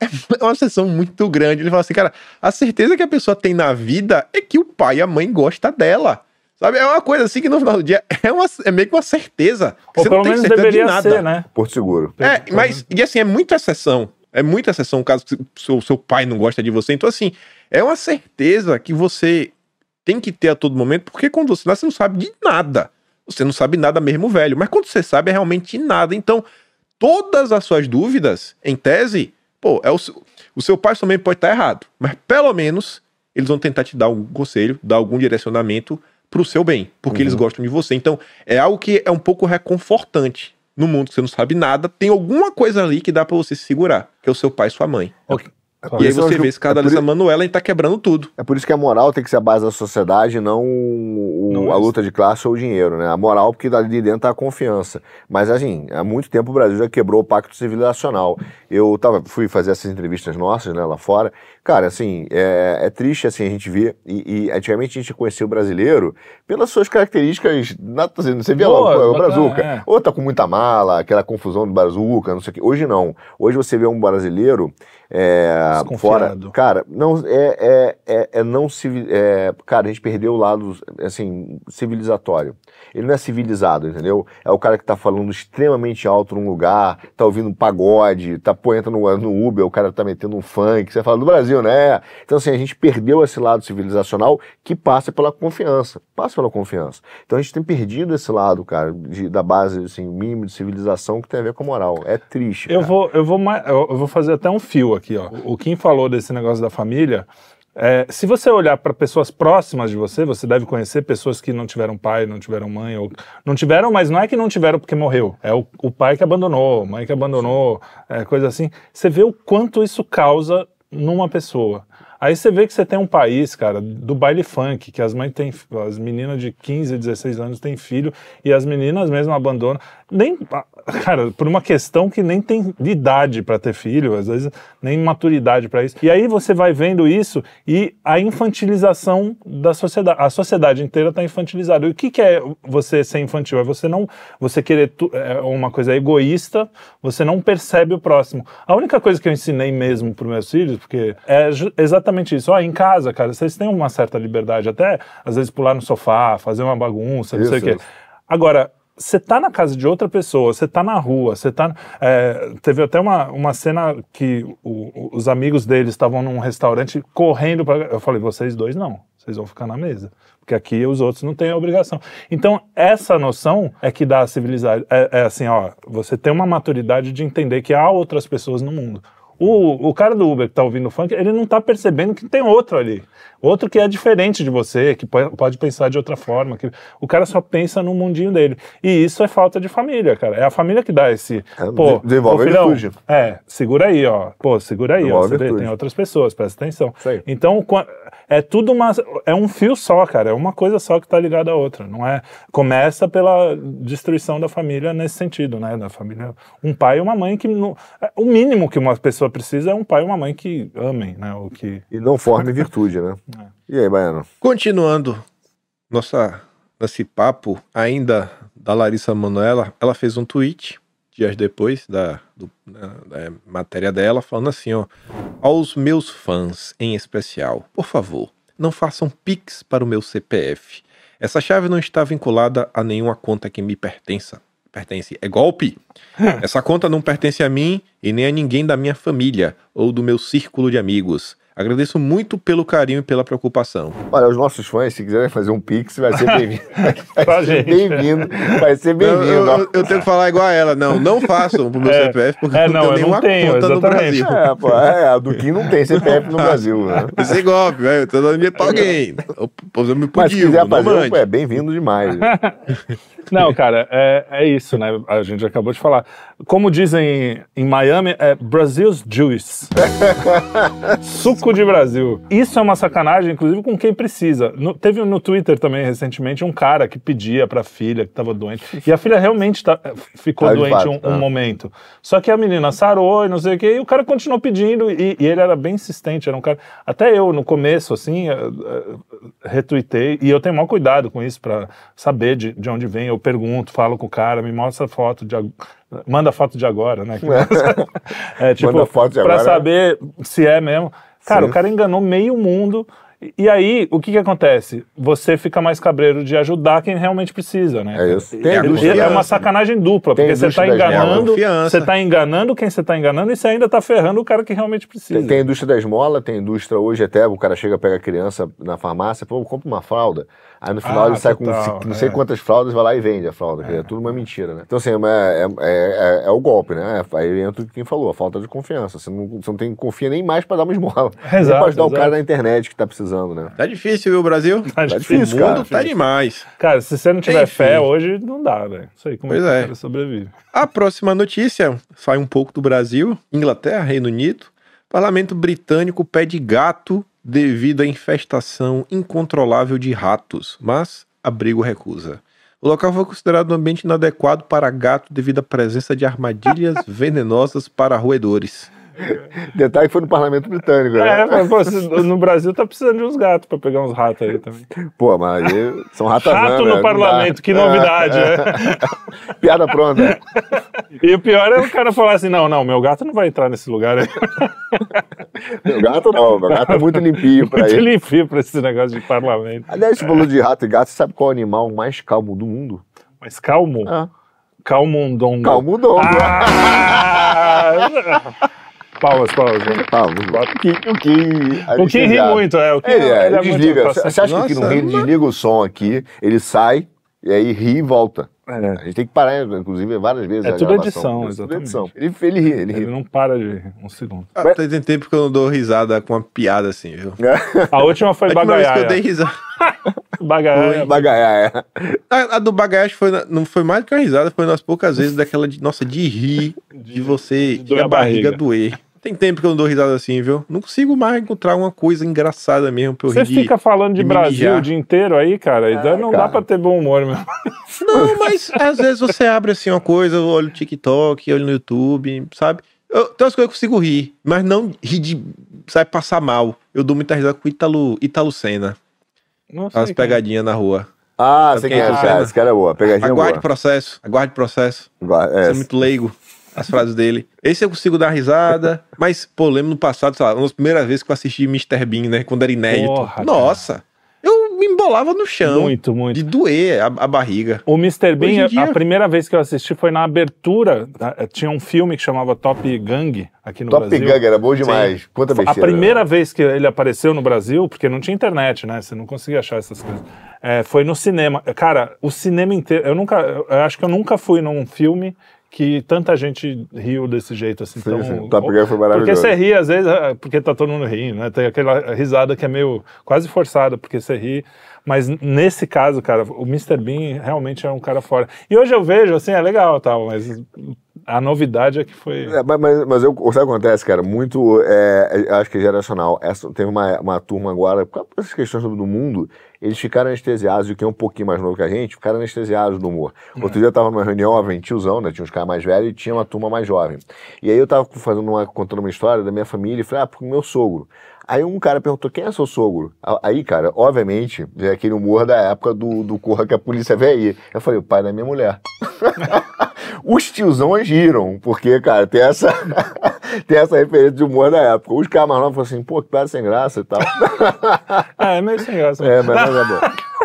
é- é uma exceção muito grande. Ele fala assim, cara, a certeza que a pessoa tem na vida é que o pai e a mãe gostam dela. Sabe? É uma coisa assim que no final do dia é, uma, é meio que uma certeza. que Ou você pelo não tem menos certeza de deveria nada. ser, né? Porto Seguro. É, mas, e assim, é muita exceção. É muita exceção o caso que seu, seu pai não gosta de você. Então, assim, é uma certeza que você tem que ter a todo momento, porque quando você nasce, você não sabe de nada. Você não sabe nada mesmo, velho. Mas quando você sabe, é realmente nada. Então, todas as suas dúvidas, em tese, pô, é o, seu- o seu pai também pode estar errado. Mas pelo menos eles vão tentar te dar algum conselho, dar algum direcionamento pro seu bem, porque eles gostam de você. Então, é algo que é um pouco reconfortante. No mundo que você não sabe nada, tem alguma coisa ali que dá pra você se segurar, que é o seu pai e sua mãe. Ok. E aí você vê que- esse cara é da Alissa Manoela e tá quebrando tudo. É por isso que a moral tem que ser a base da sociedade, não, o- Não a isso. luta de classe ou o dinheiro, né? A moral, porque dali dentro tá a confiança. Mas, assim, há muito tempo o Brasil já quebrou o pacto civilizacional. Eu tava, fui fazer essas entrevistas nossas, né, lá fora. Cara, assim, é, é triste, assim, a gente ver. E, e antigamente a gente conhecia o brasileiro pelas suas características. assim, Você vê lá Boas, o, o brazuca. é. Ou tá com muita mala, aquela confusão do brazuca, não sei o quê. Hoje não. Hoje você vê um brasileiro é, fora. Cara, não é, é, é, é não civil. É, cara, a gente perdeu o lado assim civilizatório. Ele não é civilizado, entendeu? É o cara que tá falando extremamente alto num lugar, tá ouvindo um pagode, tá pô, entra no, no Uber, o cara tá metendo um funk. Você fala do Brasil, né? Então assim a gente perdeu esse lado civilizacional que passa pela confiança, passa pela confiança. Então a gente tem perdido esse lado, cara, de- da base assim mínimo de civilização que tem a ver com a moral. É triste. Eu cara. vou, eu, vou, eu eu vou fazer até um fio aqui, ó. O Kim falou desse negócio da família. É, se você olhar para pessoas próximas de você, você deve conhecer pessoas que não tiveram pai, não tiveram mãe, ou não tiveram, mas não é que não tiveram porque morreu. É o, o pai que abandonou, mãe que abandonou, é, coisa assim. Você vê o quanto isso causa numa pessoa. Aí você vê que você tem um país, cara, do baile funk, que as mães têm, as meninas de 15, 16 anos têm filho e as meninas mesmo abandonam. Nem, cara, por uma questão que nem tem idade para ter filho, às vezes nem maturidade para isso. E aí você vai vendo isso e a infantilização da sociedade. A sociedade inteira está infantilizada. E o que, que é você ser infantil? É você não, você querer tu, é uma coisa egoísta, você não percebe o próximo. A única coisa que eu ensinei mesmo para meus filhos, porque é exatamente isso. Ó, em casa, cara, vocês têm uma certa liberdade, até às vezes pular no sofá, fazer uma bagunça, não sei o Isso, quê. isso. Agora, você tá na casa de outra pessoa, você tá na rua, você tá. é, teve até uma, uma cena que o- os amigos deles estavam num restaurante correndo para. Eu falei, vocês dois não, vocês vão ficar na mesa. Porque aqui os outros não têm a obrigação. Então, essa noção é que dá a civilidade. É, é assim, ó, você tem uma maturidade de entender que há outras pessoas no mundo. O, o cara do Uber que tá ouvindo funk, ele não tá percebendo que tem outro ali. Outro que é diferente de você, que po- pode pensar de outra forma. Que o cara só pensa no mundinho dele. E isso é falta de família, cara. É a família que dá esse. É, pô, de- desenvolve ô, a filhão, virtude. É, segura aí, ó. Pô, segura aí, ó. Desenvolve Você tem outras pessoas, presta atenção. Então, é tudo uma. É um fio só, cara. É uma coisa só que tá ligada à outra. Não é. Começa pela destruição da família nesse sentido, né? Da família. Um pai e uma mãe que. Não, é, o mínimo que uma pessoa precisa é um pai e uma mãe que amem, né? O que. E não forme virtude, né? E aí, Baiano? Continuando nossa, nesse papo ainda da Larissa Manoela, ela fez um tweet dias depois da, do- da- da matéria dela, falando assim, ó, aos meus fãs em especial, por favor, não façam pix para o meu CPF. Essa chave não está vinculada a nenhuma conta que me pertença. Pertence. É golpe. Essa conta não pertence a mim e nem a ninguém da minha família ou do meu círculo de amigos. Agradeço muito pelo carinho e pela preocupação. Olha, os nossos fãs, se quiserem fazer um pix, vai ser bem-vindo. Vai ser bem-vindo. Vai ser Eu, bem-vindo. eu- eu tenho que falar igual a ela. Não, não façam pro meu É. CPF, porque É, eu não, não eu tenho não nenhuma tenho, conta no exatamente. Brasil. É, pô, é, a do Kim não tem CPF no Brasil, né? Esse golpe, velho. Eu tô dando dinheiro pra alguém. Eu posso me Mas se quiser fazer, mande. é bem-vindo demais. Não, cara, é, é isso, né? A gente acabou de falar. Como dizem em Miami, é Brasil's Juice. Suco de Brasil. Isso é uma sacanagem, inclusive, com quem precisa. No- teve no Twitter também, recentemente, um cara que pedia pra filha que tava doente. E a filha realmente tá- ficou Ah, de doente um, um ah. momento. Só que a menina sarou e não sei o quê, e o cara continuou pedindo, e, e ele era bem insistente, era um cara... Até eu, no começo, assim, eh, eh, retuitei, e eu tenho maior cuidado com isso pra saber de, de onde vem. Eu pergunto, falo com o cara, me mostra foto de... Manda foto de agora, né? é, tipo, Manda foto de pra agora. saber se é mesmo. Cara, Sim. o cara enganou meio mundo. E- aí, o que que acontece? Você fica mais cabreiro de ajudar quem realmente precisa, né? É isso. Tem é uma sacanagem dupla, Tem porque você está enganando, você tá enganando quem você está enganando e você ainda está ferrando o cara que realmente precisa. Tem, tem a indústria da esmola, tem a indústria hoje até, o cara chega, pega a criança na farmácia, pô, compra uma fralda. Aí no final Ah, ele sai total, com não sei é. quantas fraldas, vai lá e vende a fralda. que É, tudo uma mentira, né? Então, assim, é, é, é- é- é o golpe, né? Aí entra o que quem falou, a falta de confiança. Você não, você não tem, confia nem mais pra dar uma esmola. Exato, pra ajudar o cara da internet que tá precisando, né? Tá difícil, viu, Brasil? Tá difícil, o cara. mundo tá demais. Cara, se você não tiver Enfim. fé hoje, não dá, velho. Isso aí, como Pois é que é. o cara sobrevive? A próxima notícia sai um pouco do Brasil. Inglaterra, Reino Unido. Parlamento britânico pede gato devido à infestação incontrolável de ratos, mas abrigo recusa. O local foi considerado um ambiente inadequado para gato devido à presença de armadilhas venenosas para roedores. Detalhe que foi no parlamento britânico, né? É, mas, pô, no Brasil tá precisando de uns gatos pra pegar uns ratos aí também. Pô, mas aí são ratazana. Rato não no parlamento, que novidade, é. né? Piada pronta. E o pior é o cara falar assim: não, não, meu gato não vai entrar nesse lugar aí. Meu gato não, meu gato é muito limpinho pra Muito ele. limpinho pra esse negócio de parlamento. Aliás, você falou de rato e gato, você sabe qual é o animal mais calmo do mundo? Mas calmo. Ah, Calmundongo. calmudongo. Ah! Palmas, palmas. né? Calmo. O que, o que, O que ri muito, é. O que Ele, é, ele muito- desliga. tá Você acha que Nossa, Rio ele desliga o som aqui, ele sai, e aí ri e volta. É. A gente tem que parar, inclusive, várias vezes. É a tudo gravação. edição, É tudo exatamente. edição. Ele, ele ri, ele Ele ri. não para de rir um segundo. Ah, tem tempo que eu não dou risada com uma piada assim, viu? A última foi A última vez que eu dei Bagaiaia. risada. Bagaiaia. É. A, a do bagagem foi não foi mais do que uma risada, foi umas poucas vezes daquela de, nossa, de rir, de você de a barriga, barriga. doer. Tem tempo que eu não dou risada assim, viu? Não consigo mais encontrar uma coisa engraçada mesmo pra eu Você rir. de- fica falando de de Brasil mijar. o dia inteiro aí, cara, daí não dá cara. pra ter bom humor mesmo. Não, mas às vezes você abre assim uma coisa, eu olho no TikTok, olho no YouTube, sabe? Eu, tem umas coisas que eu consigo rir, mas não rir de, sabe, passar mal. Eu dou muita risada com o Ítalo, Ítalo Senna, Não sei as pegadinhas na rua. Ah, Sabe você quem é é, esse cara? é boa. Pegadinha Aguarde boa. processo, aguarde processo. Você É, é muito leigo. As frases dele. Esse eu consigo dar risada. Mas, pô, lembro no passado, sei lá, uma das primeiras vezes que eu assisti Mr. Bean, né? Quando era inédito. Porra, cara. Nossa! Eu me embolava no chão. Muito, muito. De doer a, a barriga. O Mr. Bean, dia- a primeira vez que eu assisti foi na abertura. tá? Tinha um filme que chamava Top Gang aqui no Top Brasil. Gang era bom demais. Quanta A besteira. primeira vez que ele apareceu no Brasil, porque não tinha internet, né? Você não conseguia achar essas coisas. é, foi no cinema. Cara, o cinema inteiro. Eu nunca. Eu acho que eu nunca fui num filme que tanta gente riu desse jeito assim. Sim, tão- sim. Top Gun foi Porque maravilhoso. você ri, às vezes, é, porque tá todo mundo rindo, né? Tem aquela risada que é meio quase forçada, porque você ri. Mas nesse caso, cara, o Mr. Bean realmente é um cara fora. E hoje eu vejo, assim, é legal tal, mas a novidade é que foi. É, mas, mas, eu, sabe o que acontece, cara? Muito, é, eu acho que é geracional. Essa, teve uma, uma turma agora, por dessas questões do mundo, eles ficaram anestesiados, e quem é um pouquinho mais novo que a gente, ficaram anestesiados do humor. Outro dia eu tava numa reunião, vem tiozão, né? Tinha uns caras mais velhos e tinha uma turma mais jovem. E aí eu tava fazendo uma, contando uma história da minha família e falei, ah, pro meu sogro. Aí um cara perguntou, quem é seu sogro? Aí, cara, obviamente, é aquele humor da época do, do Corra que a polícia veio aí. Eu falei, o pai da minha mulher. Os tiozões riram, porque, cara, tem essa, tem essa referência de humor da época. Os caras mais novos falaram assim, pô, que piada sem graça e tal. Ah, é meio sem graça. é, mas, mas é bom.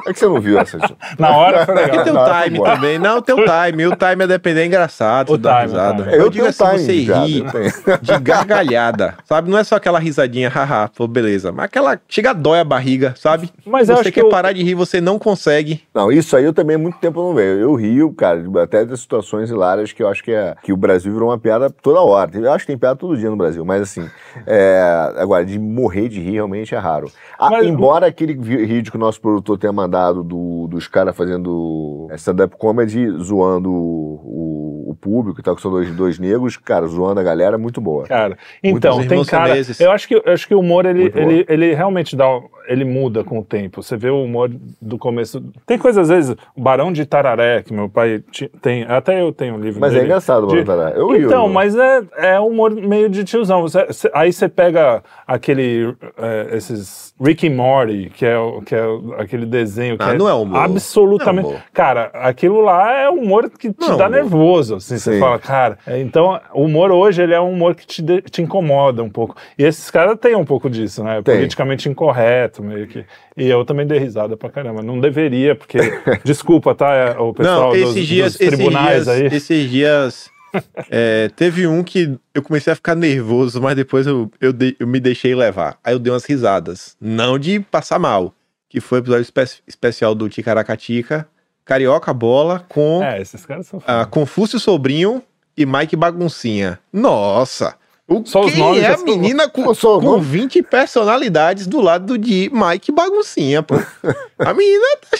É que você não viu essa. Na hora foi E legal. tem Não, o time também. Não, tem o time. O time é depender, é engraçado. O dá time, risada. time. Eu, Eu digo assim, time, você ri de gargalhada, sabe? Não é só aquela risadinha, haha, pô, beleza. Mas aquela, chega dói a barriga, sabe? Mas eu você acho quer que eu- parar de rir, você não consegue. Não, isso aí eu também há muito tempo não vejo. Eu rio, cara, até das situações hilárias que eu acho que, é, que o Brasil virou uma piada toda hora. Eu acho que tem piada todo dia no Brasil, mas assim, é, agora, de morrer de rir realmente é raro. Ah, Mas o- embora aquele vídeo que o nosso produtor tenha mandado do- dos caras fazendo stand-up comedy, zoando o, o- o público e tal, que são dois, dois negros, cara, zoando a galera, é muito boa. Cara, então, Muitos tem cara. Eu acho que, eu acho que o humor, ele, ele, ele realmente dá. Ele muda com o tempo. Você vê o humor do começo. Tem coisas, às vezes, o Barão de Tararé, que meu pai tem. Até eu tenho um livro Mas é dele. engraçado, de- mano, Tará. Eu rio. Então, mas é, é humor meio de tiozão. Você- aí você pega aquele. é, esses. Rick and Morty, que é, o- que é o- aquele desenho que Ah, é não é humor. absolutamente. Não é humor. Cara, aquilo lá é humor que te Não é dá humor. nervoso. Assim, você Sim. fala, cara. é, Então, o humor hoje ele é um humor que te, de- te incomoda um pouco. E esses caras têm um pouco disso, né? Tem. Politicamente incorreto, meio que. E eu também dei risada pra caramba. Não deveria, porque. desculpa, tá? é, O pessoal não, dos, esses dias, dos esses tribunais dias, aí. esses dias é, teve um que eu comecei a ficar nervoso, mas depois eu, eu, dei- eu me deixei levar. Aí eu dei umas risadas. Não de passar mal. Que foi o episódio espe- especial do Ticaracatica, Carioca Bola com É, esses caras são. a Confúcio Sobrinho e Mike Baguncinha. Nossa! O Só os quem nomes é a menina com, com nome? 20 personalidades do lado de Mike Baguncinha, pô. A menina tá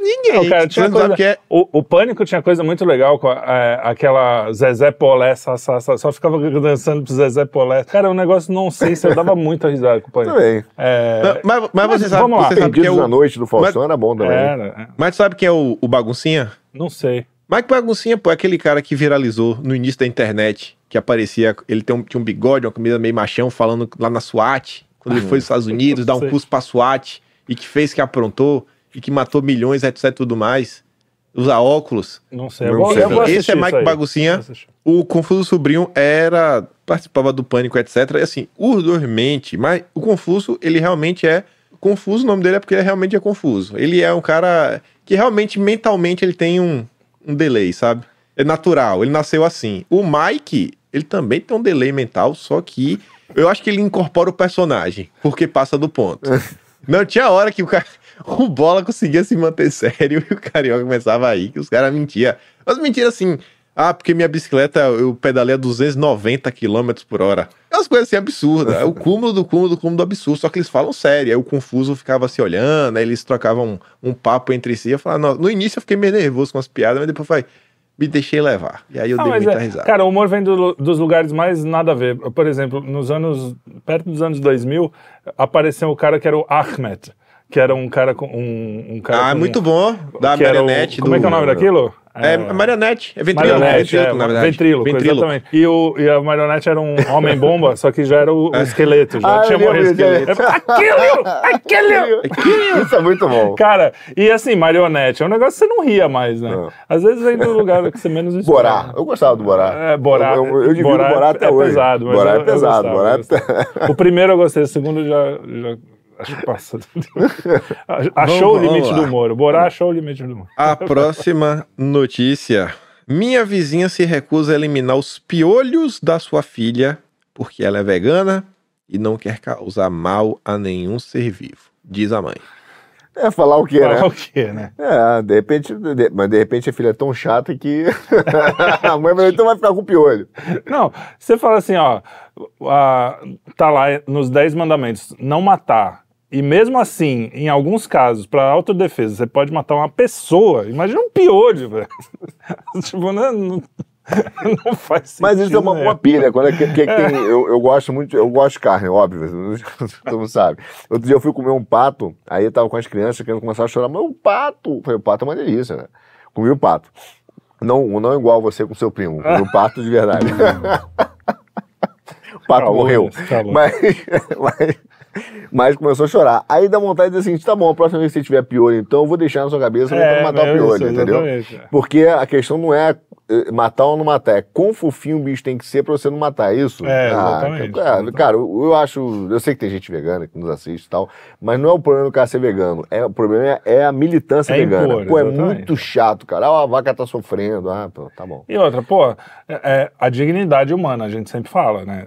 ninguém. Não, cara, tinha coisa- o que é. O, o Pânico tinha coisa muito legal com a- é, aquela Zezé Polé, só, só, só, só ficava dançando pro Zezé Polé. Cara, um negócio não sei se eu dava muita risada com o Pânico. Também. É, Não, mas, mas você mas sabe, vamos lá. você sabe quem é o, noite do Faustão era bom também. era, é, mas sabe quem é o, o Baguncinha? não sei. Mike Baguncinha, pô, é aquele cara que viralizou no início da internet, que aparecia, ele tem um, tinha um bigode, uma camisa meio machão, falando lá na SWAT, quando ele foi nos Estados Unidos, dar um curso pra SWAT, e que fez, que aprontou, e que matou milhões, etc, tudo mais. Usa óculos. Não sei. Não Eu vou, eu vou Esse é Mike. Baguncinha. O Confuso Sobrinho era. participava do pânico, etc. E assim, urdormente, mas o Confuso, ele realmente é. Confuso, o nome dele é porque ele realmente é confuso. Ele é um cara que realmente, mentalmente, ele tem um, um delay, sabe? É natural, ele nasceu assim. O Mike, ele também tem um delay mental, só que eu acho que ele incorpora o personagem, porque passa do ponto. Não, tinha hora que o cara. O bola conseguia se manter sério e o carioca começava aí, que os caras mentiam. Mas mentiram assim. Ah, porque minha bicicleta eu pedalei a 290 km por hora. É umas coisas assim absurdas. É o cúmulo do cúmulo do cúmulo do absurdo. Só que eles falam sério. Aí o confuso ficava se olhando, aí eles trocavam um, um papo entre si. Eu falava, no início eu fiquei meio nervoso com as piadas, mas depois eu falei, me deixei levar. E aí eu Não, dei muita é, risada. Cara, o humor vem do- dos lugares mais nada a ver. Por exemplo, nos anos. perto dos anos 2000, apareceu o cara que era o Ahmed, que era um cara com. Um, um cara ah, muito bom. Da o- marionete. Como é que é o nome daquilo? É, marionete. É ventríloco. Marionete, é, ventríloco, na verdade. ventríloco, exatamente. E, o, e a marionete era um homem-bomba, só que já era o, o esqueleto, já Ah, tinha morrido o esqueleto. Aquilo! Aquilo! Isso é muito bom. Cara, e assim, marionete, é um negócio que você não ria mais, né? Não. Às vezes vem do lugar que você menos espera. Borá. Eu gostava do Borá. É, Borá. Eu, eu, eu divido Borá Borá até é hoje. pesado, mas Borá é pesado. Borá é gostava. O primeiro eu gostei, o segundo já. já acho que passa. achou Vamos- o limite do humor. O Borá achou o limite do humor. A próxima notícia. Minha vizinha se recusa a eliminar os piolhos da sua filha porque ela é vegana e não quer causar mal a nenhum ser vivo, diz a mãe. É falar o quê, né? Falar o quê, né? É, de repente, de- mas de repente a filha é tão chata que a mãe vai, então vai ficar com piolho. Não, você fala assim, ó, a- tá lá nos 10 mandamentos, não matar. E mesmo assim, em alguns casos, para autodefesa, você pode matar uma pessoa. Imagina um piolho, velho. tipo, não, não, não faz sentido. Mas isso é uma, né? uma pilha. Quando é que, que- que tem, eu, eu gosto muito, eu gosto de carne, óbvio, todo mundo sabe. Outro dia eu fui comer um pato, aí eu tava com as crianças querendo começar a chorar, mas o pato, eu falei, o pato é uma delícia, né? Comi o pato. Não, não igual você com seu primo, comi o pato de verdade. o pato Calor, morreu. tá louco. Mas, mas, mas começou a chorar. Aí dá vontade de dizer assim, tá bom, a próxima vez que você tiver piolho, então eu vou deixar na sua cabeça É, pra matar o piolho, entendeu? é. Porque a questão não é matar ou não matar. É quão fofinho o bicho tem que ser pra você não matar, é isso? É, Ah, exatamente. cara, cara, eu acho. Eu sei que tem gente vegana que nos assiste e tal, mas não é o problema do cara ser vegano. É, o problema é, é a militância É vegana. impor, pô, é exatamente. muito chato, cara. Ah, a vaca tá sofrendo. Ah, pô, tá bom. E outra, pô, é, é a dignidade humana, a gente sempre fala, né?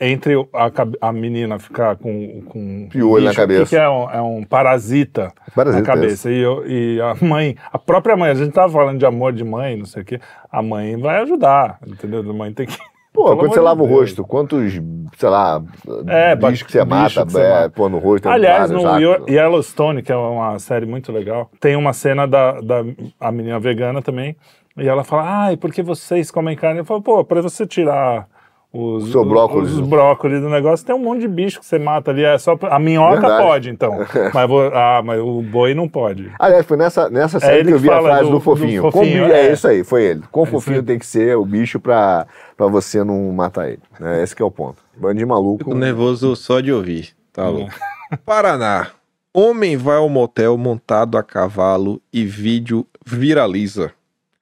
Entre a, a menina ficar com, com Piolho na cabeça. Que, que é, um, é um parasita, Parasita, na cabeça. E, eu- e a mãe, a própria mãe, a gente tava falando de amor de mãe, não sei o quê. A mãe vai ajudar, entendeu? A mãe tem que. Pô, Pelo quando você lava o Deus. rosto, quantos, sei lá, É, bichos que você bicho mata, que você é, mata. pô, no rosto. é Aliás, vários, no saco. Yellowstone, que é uma série muito legal, tem uma cena da, da a menina vegana também, e ela fala, ai, por que vocês comem carne? Eu falo, pô, pra você tirar os, O seu brócolis. os brócolis do negócio, tem um monte de bicho que você mata ali, é só a minhoca Verdade. pode, então, mas, vou- ah, mas o boi não pode. Aliás, foi nessa, nessa série É que eu vi a frase do- do, do fofinho. fofinho, Como- é. é. isso aí, foi ele. Quão É fofinho tem que ser o bicho pra, pra você não matar ele. né? Esse que é o ponto. Bando de maluco. Fico nervoso só de ouvir. Tá É. louco. Paraná. Homem vai ao motel montado a cavalo e vídeo viraliza.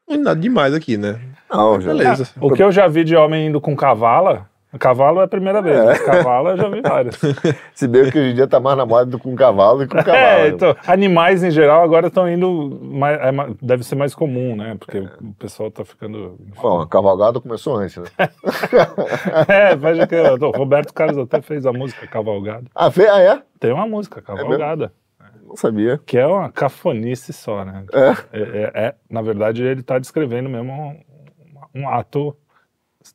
É nada demais aqui, né? Não, já. Beleza. O que eu já vi de homem indo com cavala, cavalo é a primeira vez, mas cavalo eu já vi vários. Se bem que hoje em dia tá mais na moda do com cavalo que com cavalo. É, né? então, animais em geral agora estão indo. Mais, é deve ser mais comum, né? Porque o pessoal tá ficando. Bom, a cavalgada começou antes, né? é, veja que o Roberto Carlos até fez a música Cavalgada. Ah, fe... ah, é? Tem uma música, Cavalgada, Não sabia. que é uma cafonice só, né? É. É, é- é- na verdade, ele tá descrevendo mesmo um, um ato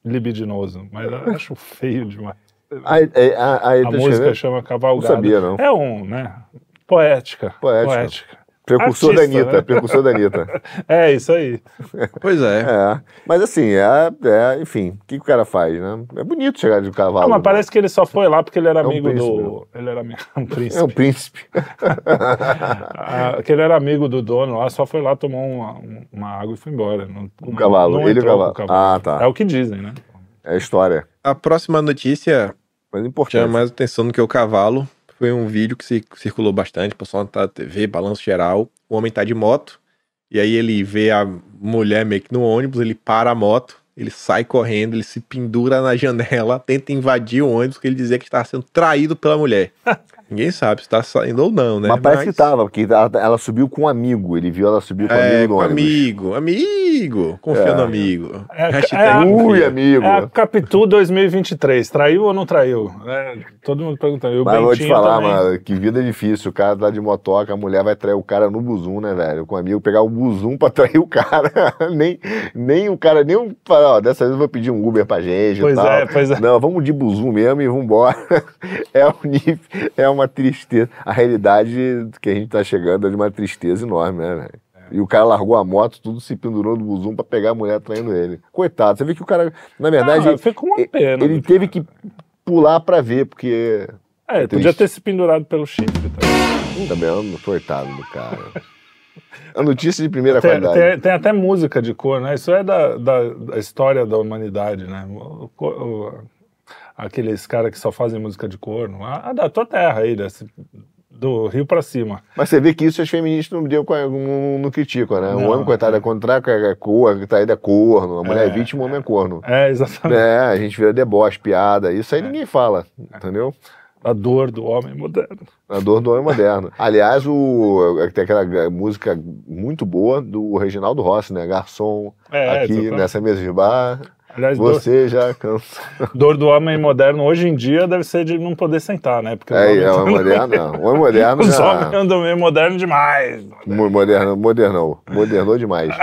libidinoso, mas eu acho feio demais. A tá música chama Cavalgada. Não sabia, não. É um, né? Poética. Poética. Precursor da Anitta, né? precursor da Anitta. É, isso aí. Pois é. É. Mas assim, é, é, enfim, o que, que o cara faz, né? É bonito chegar de cavalo. Ah, mas né? parece que ele só foi lá porque ele era É um amigo príncipe, do. Ele era ami- um É um príncipe. príncipe. Ah, que ele era amigo do dono lá, só foi lá, tomou uma, uma água e foi embora. Não, o cavalo, não ele e o cavalo. com Ah, tá. É o que dizem, né? É a história. A próxima notícia Mas chama importante. mais atenção do que o cavalo. Foi um vídeo que circulou bastante, pessoal tá na TV, balanço geral. O homem tá de moto, e aí ele vê a mulher meio que no ônibus, ele para a moto, ele sai correndo, ele se pendura na janela, tenta invadir o ônibus, porque ele dizia que estava sendo traído pela mulher. Ninguém sabe se tá saindo ou não, né? Mas parece que tava, porque ela, ela subiu com um amigo. Ele viu ela subir com um É, amigo com amigo, amigo, confia É. no amigo. É, Hashtag é. Ui, amigo. É a Capitu 2023. Traiu ou não traiu? É, todo mundo perguntando. E o Mas eu vou te falar, também. mano, que vida difícil. O cara tá de motoca, a mulher vai trair o cara no buzum, né, velho? Com o amigo pegar o buzum pra trair o cara. nem, nem o cara, nem um. Ó, dessa vez eu vou pedir um Uber pra gente Pois e tal. é, pois é. Não, vamos de buzum mesmo e vambora. é, um nível, é uma tristeza. A realidade que a gente tá chegando é de uma tristeza enorme, né, velho? E o cara largou a moto, tudo se pendurou no buzum pra pegar a mulher traindo ele. Coitado, você vê que o cara, na verdade, Ah, fica uma pena. ele teve que pular pra ver, porque É, é podia ter se pendurado pelo chifre. Também é um coitado do cara. A notícia de primeira Tem, qualidade. tem- tem até música de cor, né? Isso é da, da, da história da humanidade, né? O- o- aqueles caras que só fazem música de corno. A, a da tua terra aí, desse- do Rio pra cima. Mas você vê que isso as feministas não, deu, não, não criticam, né? Não, o homem, coitado, é contra é cor, traída é corno. A mulher é, É. vítima, o homem é corno. É, exatamente. É, a gente vira deboche, piada. Isso aí ninguém fala, entendeu? A dor do homem moderno. A dor do homem moderno. Aliás, o, tem aquela música muito boa do Reginaldo Rossi, né? Garçom, É, aqui nessa mesa de bar, Aliás, dor, você já cansou. dor do homem moderno hoje em dia deve ser de não poder sentar, né? Porque É, é o homem moderno, não. O homem moderno Os já... homens andam meio moderno demais. Mo- Moderno, modernou. Modernou demais.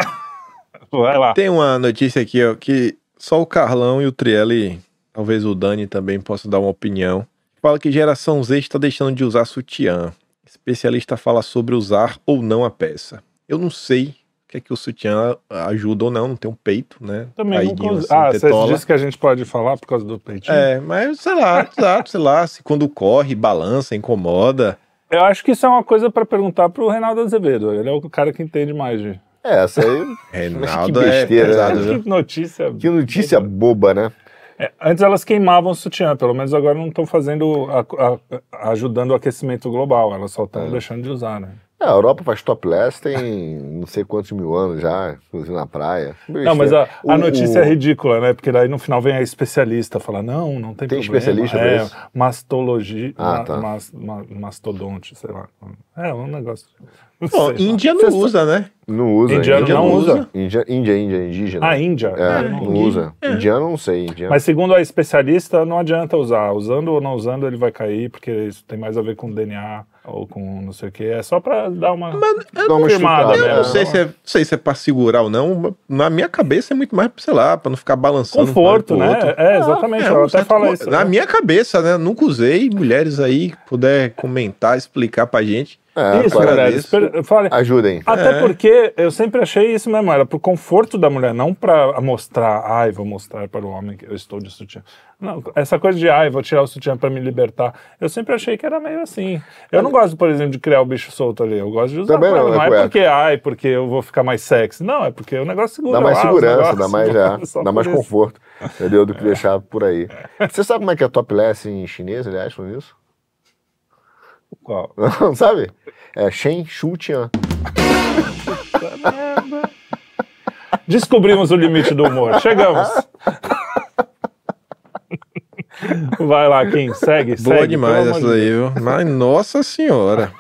Vai lá. Tem uma notícia aqui, ó, que só o Carlão e o Trielli, talvez o Dani também possam dar uma opinião. Fala que geração Z está deixando de usar sutiã. Especialista fala sobre usar ou não a peça. Eu não sei que é que o sutiã ajuda ou não, não tem um peito, né? Também Caidinho nunca usei. assim, Ah, você tetola. disse que a gente pode falar por causa do peitinho? É, mas sei lá, exato, sei lá, se quando corre, balança, incomoda. Eu acho que isso é uma coisa pra perguntar pro Reinaldo Azevedo. Ele é o cara que entende mais de. É, essa aí. Reinaldo que é besteira, pesado, né? viu? Que notícia. Que notícia boba, né? É, antes elas queimavam o sutiã, pelo menos agora não estão fazendo, a- a- ajudando o aquecimento global, elas só estão É. deixando de usar, né? É, a Europa faz topless tem não sei quantos mil anos já, inclusive na praia. Não, mas a, a O- notícia o- é ridícula, né? Porque daí no final vem a especialista falar, não, não tem, Tem problema. especialista pra é, isso? mastologia, Ah, tá. mas- ma- mastodonte, sei lá. É, um negócio. Não. Índia não usa, né? Não usa. Indiano Índia não usa? Índia, Índia, Índia, indígena. A Índia. É, É, não usa. é. Indiano não sei. Indiano. Mas segundo a especialista, não adianta usar. Usando ou não usando, ele vai cair, porque isso tem mais a ver com DNA ou com não sei o que. É só pra dar uma. Uma firmada, estuprada, né? Eu não sei não- se é, não sei se é pra segurar ou não. Na minha cabeça é muito mais, sei lá, pra não ficar balançando. um Conforto, pro né? outro. É, exatamente. É, ela um até fala isso. Na né? minha cabeça, né? Nunca usei. Mulheres aí, puder comentar, explicar pra gente. É, Isso, para- per- Fale, Ajudem. Até É. porque eu sempre achei isso mesmo, era pro conforto da mulher, não pra mostrar, ai, vou mostrar para o homem que eu estou de sutiã. Não, essa coisa de, ai, vou tirar o sutiã pra me libertar, eu sempre achei que era meio assim. Eu não gosto, por exemplo, de criar o bicho solto ali, eu gosto de usar Também não, né, não é porque, ai, porque eu vou ficar mais sexy, não, é porque o negócio segura Dá mais segurança, dá mais, é, só dá mais isso. conforto, entendeu? Do que deixar por aí. Você sabe como é que é topless em chinês, aliás, falando isso? Qual? Não sabe? É Shen Shu Tian. Descobrimos o limite do humor, chegamos. Vai lá, Kim, segue, Boa segue. demais essa de aí, viu? Mas, nossa senhora.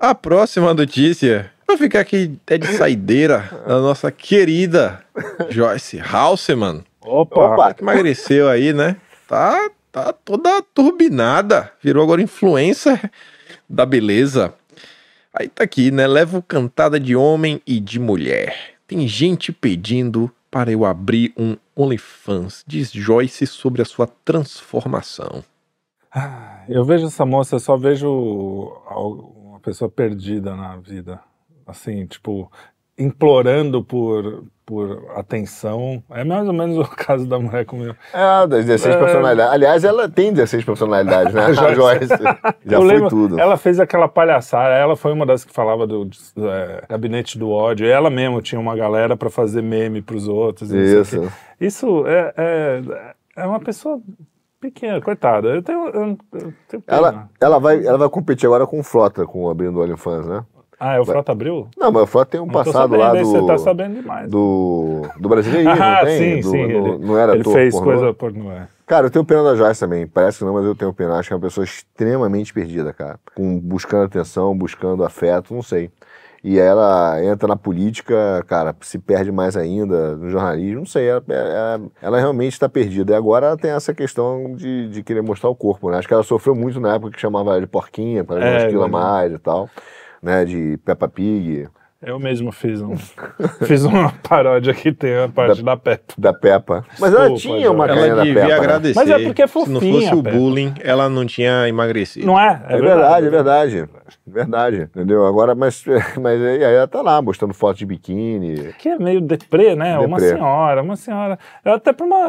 A próxima notícia. Vou ficar aqui até de saideira da nossa querida Joyce Halseman. Opa! Opa. Que emagreceu aí, né? Tá, tá toda turbinada. Virou agora influencer da beleza. Aí tá aqui, né? Levo cantada de homem e de mulher. Tem gente pedindo para eu abrir um OnlyFans. Diz Joyce sobre a sua transformação. Eu vejo essa moça, eu só vejo uma pessoa perdida na vida. Assim, tipo, implorando por, por atenção. É mais ou menos o caso da mulher comigo. É, das 16 É. personalidades. Aliás, ela tem 16 personalidades, né? A Joyce. Já foi lembro, tudo. Ela fez aquela palhaçada, ela foi uma das que falava do é, gabinete do ódio. Ela mesmo tinha uma galera pra fazer meme pros outros. Isso. Isso é, é, é uma pessoa pequena, coitada. Eu tenho, eu, eu tenho. Ela, ela, vai, ela vai competir agora com o Frota, com o abrindo o OnlyFans, né? Ah, é o Frota Abril? Não, mas o Frota tem um Não passado sabendo, lá do. Você tá sabendo demais. do, do brasileirinho, ah, não tem? sim, Do- sim. ele não era ele fez pornô? coisa pornô. É. Cara, eu tenho pena da Joyce também. Parece que não, mas eu tenho pena. Acho que é uma pessoa extremamente perdida, cara. Com, buscando atenção, buscando afeto, não sei. E ela entra na política, cara, se perde mais ainda, no jornalismo, não sei. Ela, ela- ela realmente está perdida. E agora ela tem essa questão de, de querer mostrar o corpo, né? Acho que ela sofreu muito na época que chamava ela de porquinha, para É, é, uns quilos a eu mais e tal. Né, de Peppa Pig, Eu mesmo fiz um fiz uma paródia que tem a parte da, Peppa. da Peppa. Mas ela Desculpa, tinha uma Ela da devia Peppa. né? agradecer. Mas é porque é Se não fofinha, fosse o bullying, ela não tinha emagrecido. Não é? É verdade, é verdade. Verdade, entendeu? Agora, mas, mas aí ela tá lá, mostrando foto de biquíni. Que é meio deprê, né? Uma Deprê. senhora, uma senhora. Eu até por uma.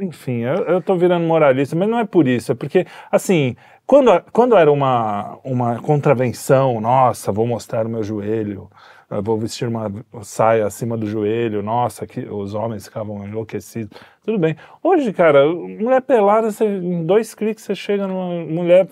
Enfim, eu, eu tô virando moralista, mas não é por isso. É porque, assim, quando, quando era uma, uma contravenção, nossa, vou mostrar o meu joelho, eu vou vestir uma saia acima do joelho, nossa, que os homens ficavam enlouquecidos. Tudo bem. Hoje, cara, mulher pelada, você, em dois cliques você chega numa mulher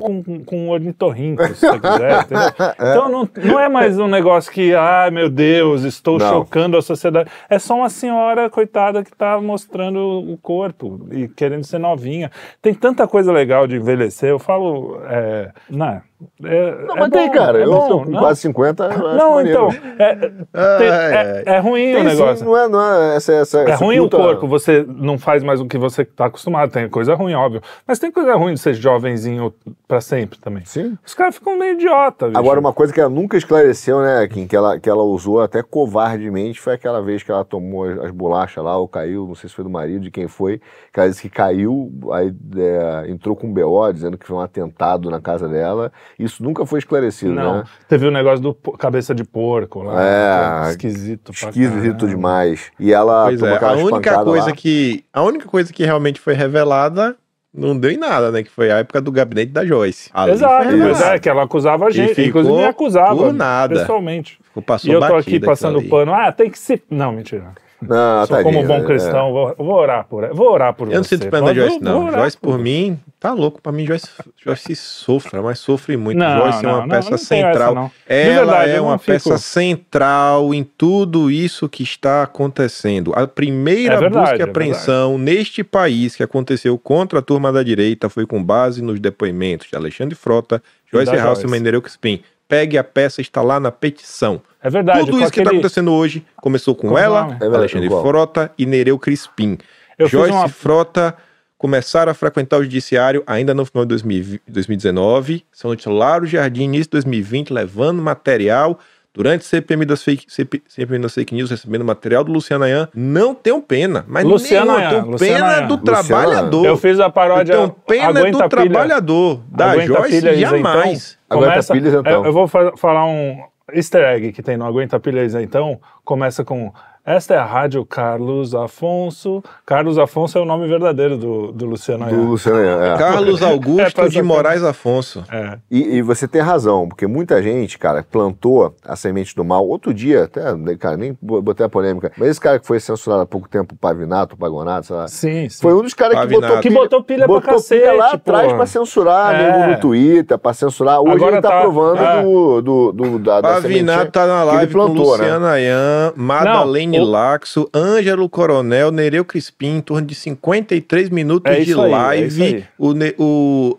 com, com, um ornitorrinco, se você quiser. entendeu? Então não, não é mais um negócio que, ai meu Deus, estou Não. chocando a sociedade. É só uma senhora, coitada, que está mostrando o corpo e querendo ser novinha. Tem tanta coisa legal de envelhecer. Eu falo, é, não, é, Não, é mas tem, bom, cara. é eu bom, tô com não? quase 50. eu acho Não, maneiro. então, é, tem- é, é ruim Tem o sim, negócio. não é, não é essa, essa, É ruim o corpo, você não faz mais o que você está acostumado. Tem coisa ruim, óbvio. Mas tem coisa ruim de ser jovenzinho pra sempre também. Sim. Os caras ficam meio idiota, bicho. Agora, uma coisa que ela nunca esclareceu, né, Kim, que ela, que ela usou até covardemente, foi aquela vez que ela tomou as, as bolachas lá, ou caiu, não sei se foi do marido, de quem foi, que ela disse que caiu, aí é, entrou com um BO, dizendo que foi um atentado na casa dela. Isso nunca foi esclarecido, Não, né? teve o negócio do cabeça de porco lá. É, esquisito Esquisito demais. E ela Pois tomou é, a aquela única espancada coisa que a única coisa que realmente foi revelada não deu em nada, né? Que foi a época do gabinete da Joyce. Ali Exato, mas é que ela acusava a gente, ficou inclusive me acusava por nada. pessoalmente. Ficou- Passou E eu tô aqui passando ali. pano. Ah, tem que se. Não, mentira. Não, Sou tadinha, como bom é. cristão, vou, vou orar por vou orar por Eu não sinto pena da Joyce, não. Joyce, por mim, Tá louco, pra mim Joyce, Joyce sofra, mas sofre muito. Não, Joyce é não, uma não, peça essa, central. De Ela verdade, é uma fico- peça central em tudo isso que está acontecendo. A primeira É verdade, busca e é apreensão neste país que aconteceu contra a turma da direita foi com base nos depoimentos de Alexandre Frota, Joyce House e. Mendereu Crispim. Pegue a peça, está lá na petição. É verdade. Tudo isso que está aquele- acontecendo hoje começou com Com ela, nome. É Alexandre igual. Frota e Nereu Crispim. Eu Joyce uma- Frota começaram a frequentar o judiciário ainda no final de 2020 2019, são no Laro Jardim, início de 2020, levando material. Durante CPM das fake, CP, CPM das fake news, recebendo material do Luciano Ayan, não tenham pena. Mas Luciano nenhuma, Ayan, Luciano pena Ayan. do Luciano trabalhador. Eu fiz a paródia. Então, pena Aguenta do trabalhador. Da Joyce, pilha, jamais. Aguenta Começa, pilha, isentão. eu, eu vou fa- falar um easter egg que tem no Aguenta Pilha Isentão. Começa com esta é a rádio Carlos Afonso. Carlos Afonso é o nome verdadeiro do, do Luciano Do Ayan. Luciano é. Carlos É Augusto pra de. Moraes Afonso. É. E, e você tem razão, porque muita gente, cara, plantou a semente do mal. Outro dia, até, cara, nem bo- botei a polêmica, mas esse cara que foi censurado há pouco tempo, o Pavinato, o Pagonato, sei lá, Sim, sim. foi um dos caras que Pavinato. botou Que pilha, botou pilha pra botou cacete, pilha lá atrás pra censurar, É. nego no Twitter, pra censurar. Hoje Agora ele tá, tá- provando é. do, do, do- da, da Pavinato sementinha tá na live com plantou, né? Luciano Ayan, Madalene Não, o- Laxo, Ângelo Coronel, Nereu Crispim, em torno de 53 minutos É de isso aí, é live. o, o,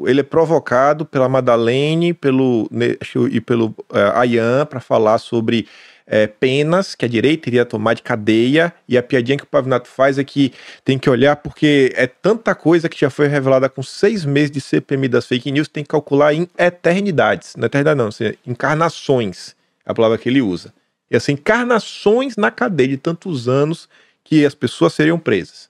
o- ele é provocado pela Madalene pelo, e pelo eh, Ayan para falar sobre eh, penas que a direita iria tomar de cadeia. E a piadinha que o Pavinato faz é que tem que olhar porque é tanta coisa que já foi revelada com seis meses de CPMI das fake news, tem que calcular em eternidades. Não é eternidade, não, assim, encarnações, é a palavra que ele usa. E assim, encarnações na cadeia de tantos anos que as pessoas seriam presas.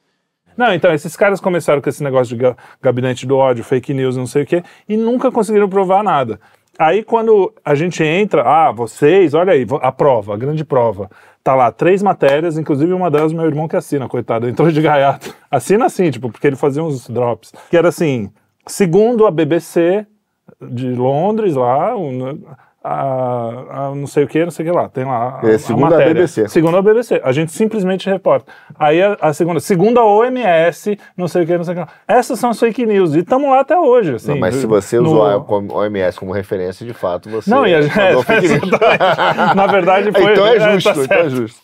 Não, então, esses caras começaram com esse negócio de ga- gabinete do ódio, fake news, não sei o quê, e nunca conseguiram provar nada. Aí, quando a gente entra, ah, vocês, olha aí, a prova, a grande prova. Tá lá, três matérias, inclusive uma delas meu irmão que assina, coitado, entrou de gaiato. Assina assim, tipo, porque ele fazia uns drops. Que era assim, segundo a BBC de Londres lá, um, a, a não sei o que, não sei o que lá, tem lá. É, segundo a matéria. BBC. Segundo a BBC. A gente simplesmente reporta. Aí a, a segunda, segundo a OMS, não sei o que, não sei o que lá. Essas são as fake news. E estamos lá até hoje. Assim, Não, mas se você no- usou a OMS como referência, de fato, você. Não, e a gente. Na verdade, foi. então é tá justo, então é justo.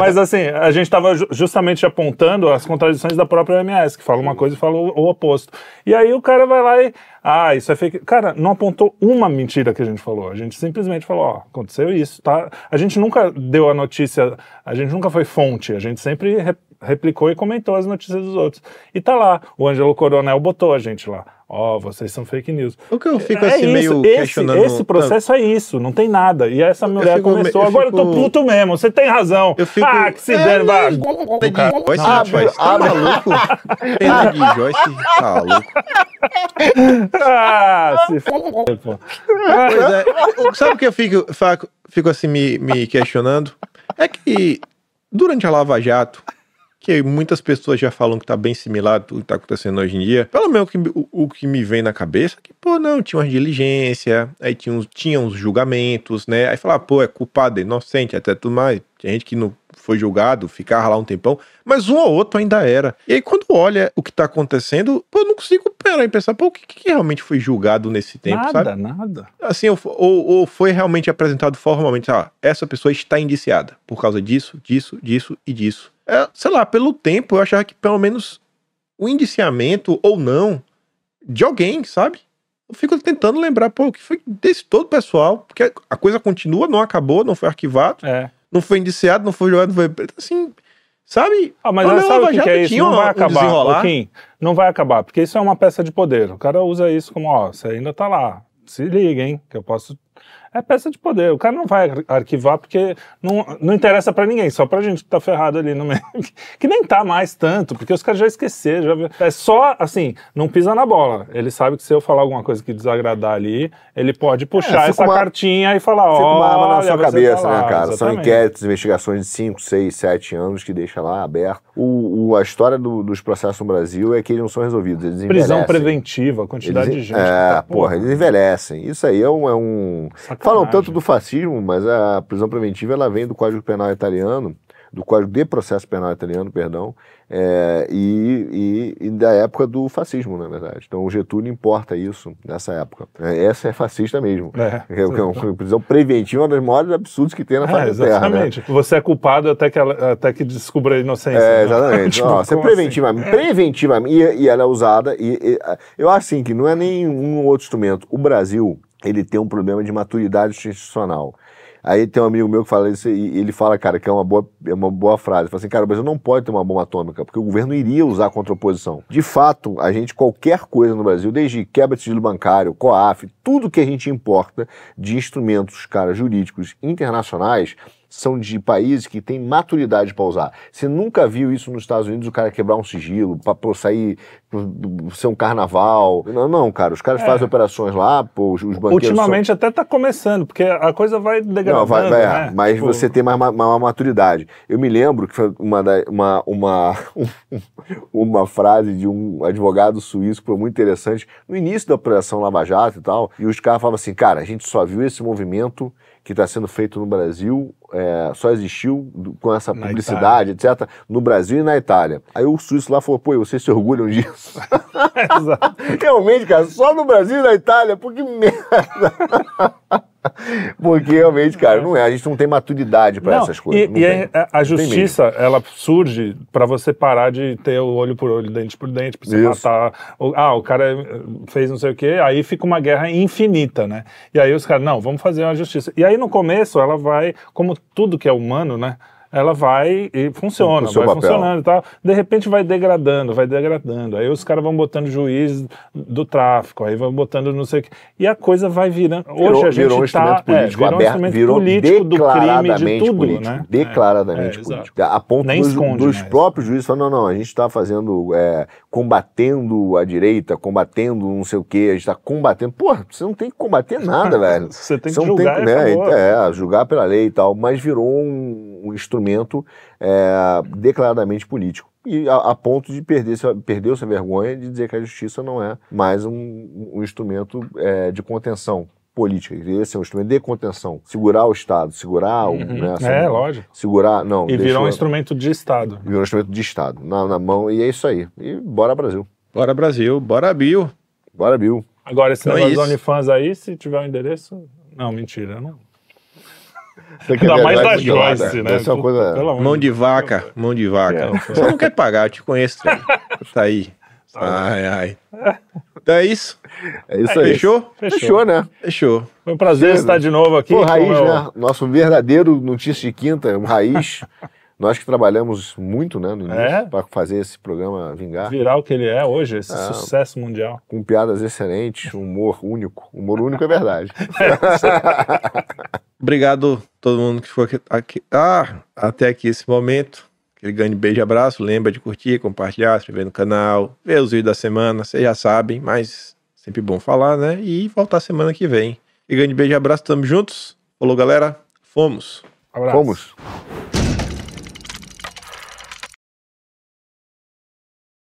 Mas assim, a gente estava justamente apontando as contradições da própria OMS, que fala uma coisa e fala o, o oposto. E aí o cara vai lá e. Ah, isso é fake. Cara, não apontou uma mentira que a gente falou. A gente simplesmente falou: ó, aconteceu isso, tá? A gente nunca deu a notícia, a gente nunca foi fonte, a gente sempre re- replicou e comentou as notícias dos outros. E tá lá, o Ângelo Coronel botou a gente lá. Ó, vocês são fake news. O que eu fico É assim isso, meio esse, questionando. esse processo é isso, não tem nada. E essa mulher fico me- começou, eu agora eu tô fico- puto mesmo, você tem razão. Eu fico- Ah, que se É, dane, vai. Joyce, Abre- Joyce, tá maluco? Pena de Joyce, tá louco. Ah, se f... pô. Pois é, sabe o que eu fico, fico assim me, me questionando? É que durante a Lava Jato, que muitas pessoas já falam que tá bem similar tudo que tá acontecendo hoje em dia, pelo menos o que, me- o, o que me vem na cabeça é que, pô, não, tinha uma diligência, aí tinha uns, tinha uns julgamentos, né? Aí falar, pô, é culpado, é inocente, até tudo mais. Tinha gente que não foi julgado, ficava lá um tempão, mas um ou outro ainda era. E aí, quando olha o que tá acontecendo, pô, eu não consigo parar e pensar, pô, o que, que realmente foi julgado nesse tempo, sabe? Nada, nada. assim, ou, ou- ou foi realmente apresentado formalmente, ah, essa pessoa está indiciada por causa disso, disso, disso e disso. É, sei lá, pelo tempo, eu achava que pelo menos o indiciamento ou não de alguém, sabe? Eu fico tentando lembrar, pô, o que foi desse todo pessoal, porque a coisa continua, não acabou, não foi arquivado, É. não foi indiciado, não foi julgado, não foi. Assim, sabe? Ah, mas olha, sabe o que, que é isso? Não vai um acabar, Kim, não vai acabar, porque isso é uma peça de poder. O cara usa isso como, ó, você ainda tá lá. Se liga, hein, que eu posso... É peça de poder. O cara não vai ar- arquivar porque não, não interessa pra ninguém, só pra gente que tá ferrado ali no meio. que nem tá mais tanto, porque os caras já esqueceram. Já... É só, assim, não pisa na bola. Ele sabe que se eu falar alguma coisa que desagradar ali, ele pode puxar fica essa uma- cartinha e falar, ó, uma arma na sua você cabeça, tá né, cara? São inquéritos, investigações de 5, 6, 7 anos que deixa lá aberto. O, o- a história do- dos processos no Brasil é que eles não são resolvidos, eles Prisão envelhecem. preventiva, quantidade Eles- de gente. É, que tá, porra, eles envelhecem. Isso aí é um. é um-. Falam tanto do fascismo, mas a prisão preventiva ela vem do Código Penal italiano do Código de Processo Penal Italiano, perdão, é, e, e, e, da época do fascismo, na verdade. Então o Getúlio importa isso nessa época. É, essa é fascista mesmo. É, é, é uma prisão preventiva, é uma das maiores absurdos que tem na face é, Exatamente. Terra, né? Você é culpado até que, ela, até que descubra a inocência. É, né? exatamente. tipo, Nossa, é preventivamente. Assim? Preventivamente. E, e, ela é usada. E, e, eu acho assim que não é nenhum outro instrumento. O Brasil ele tem um problema de maturidade institucional. Aí tem um amigo meu que fala isso e ele fala, cara, que é uma boa, é uma boa frase. Ele fala assim, cara, o Brasil não pode ter uma bomba atômica, porque o governo iria usar contra a oposição. De fato, a gente, qualquer coisa no Brasil, desde quebra de sigilo bancário, COAF, tudo que a gente importa de instrumentos, cara, jurídicos internacionais, são de países que têm maturidade para usar. Você nunca viu isso nos Estados Unidos, o cara quebrar um sigilo, para sair, ser um carnaval. Não, não, cara, os caras é. fazem operações lá, pô, os, banqueiros... Ultimamente são... até está começando, porque a coisa vai degradando, não, vai, vai, né? Mas tipo... você tem mais, mais, maturidade. Eu me lembro que foi uma, uma, uma, uma frase de um advogado suíço que foi muito interessante, no início da Operação Lava Jato e tal, e os caras falavam assim, cara, a gente só viu esse movimento que está sendo feito no Brasil é, só existiu com essa publicidade, etc., no Brasil e na Itália. Aí o suíço lá falou, pô, vocês se orgulham disso? Exato. Realmente, cara, só no Brasil e na Itália, pô, que merda! Porque realmente, cara, não é. A gente não tem maturidade para essas coisas. E, e a, a justiça, ela surge para você parar de ter o olho por olho, dente por dente, pra você Isso. matar. Ah, o cara fez não sei o quê, aí fica uma guerra infinita, né? E aí os caras, não, vamos fazer uma justiça. E aí no começo ela vai, como tudo que é humano, né? Ela vai e funciona, vai papel. funcionando e tal. De repente vai degradando, vai degradando. Aí os caras vão botando juiz do tráfico, aí vão botando não sei o que. E a coisa vai virando. Virou, Hoje a gente virou um instrumento tá, político é, virou aberto, um virou político do crime de tudo, político, né? Declaradamente é, político. A ponto Nem dos, dos próprios juízes falando, não, não, a gente está fazendo, é, combatendo a direita, combatendo não sei o que, a gente está combatendo. Porra, você não tem que combater nada, velho. você tem que você julgar tem, né, é, julgar pela lei e tal, mas virou um, um instrumento é, declaradamente político. E a, a ponto de perder, perdeu essa vergonha de dizer que a justiça não é mais um, um instrumento é, de contenção política, deveria ser um instrumento de contenção, segurar o Estado, segurar o. Uhum. Né, assim, é, lógico. Segurar. Não, e virou um instrumento de Estado. Virou um instrumento de Estado, na, na mão, e é isso aí. E bora Brasil. Bora Brasil, bora Bill. Bora Bill. Agora, esse então é negócio é dos OnlyFans aí, se tiver o um endereço. Não, mentira, não. Ainda mais da Joyce, né? Essa é coisa... Mão de vaca, mão de vaca. É. Você não quer pagar, eu te conheço. Tá aí. Ai, ai. Então é isso? É isso aí. Fechou? Fechou, Fechou né? Fechou. Foi um prazer estar de novo aqui. Pô, Raiz, né? Nosso verdadeiro Notícia de Quinta, um Raiz. Nós que trabalhamos muito, né, no início, é? para fazer esse programa vingar. Virar o que ele é hoje, esse é, sucesso mundial. Com piadas excelentes, humor único. Humor único é verdade. Obrigado a todo mundo que foi aqui, ah, até aqui esse momento. Aquele grande beijo e abraço. Lembra de curtir, compartilhar, se inscrever no canal, ver os vídeos da semana. Vocês já sabem, mas sempre bom falar, né? E voltar semana que vem. E grande beijo e abraço, tamo juntos. Falou, galera. Fomos. Abraço. Fomos.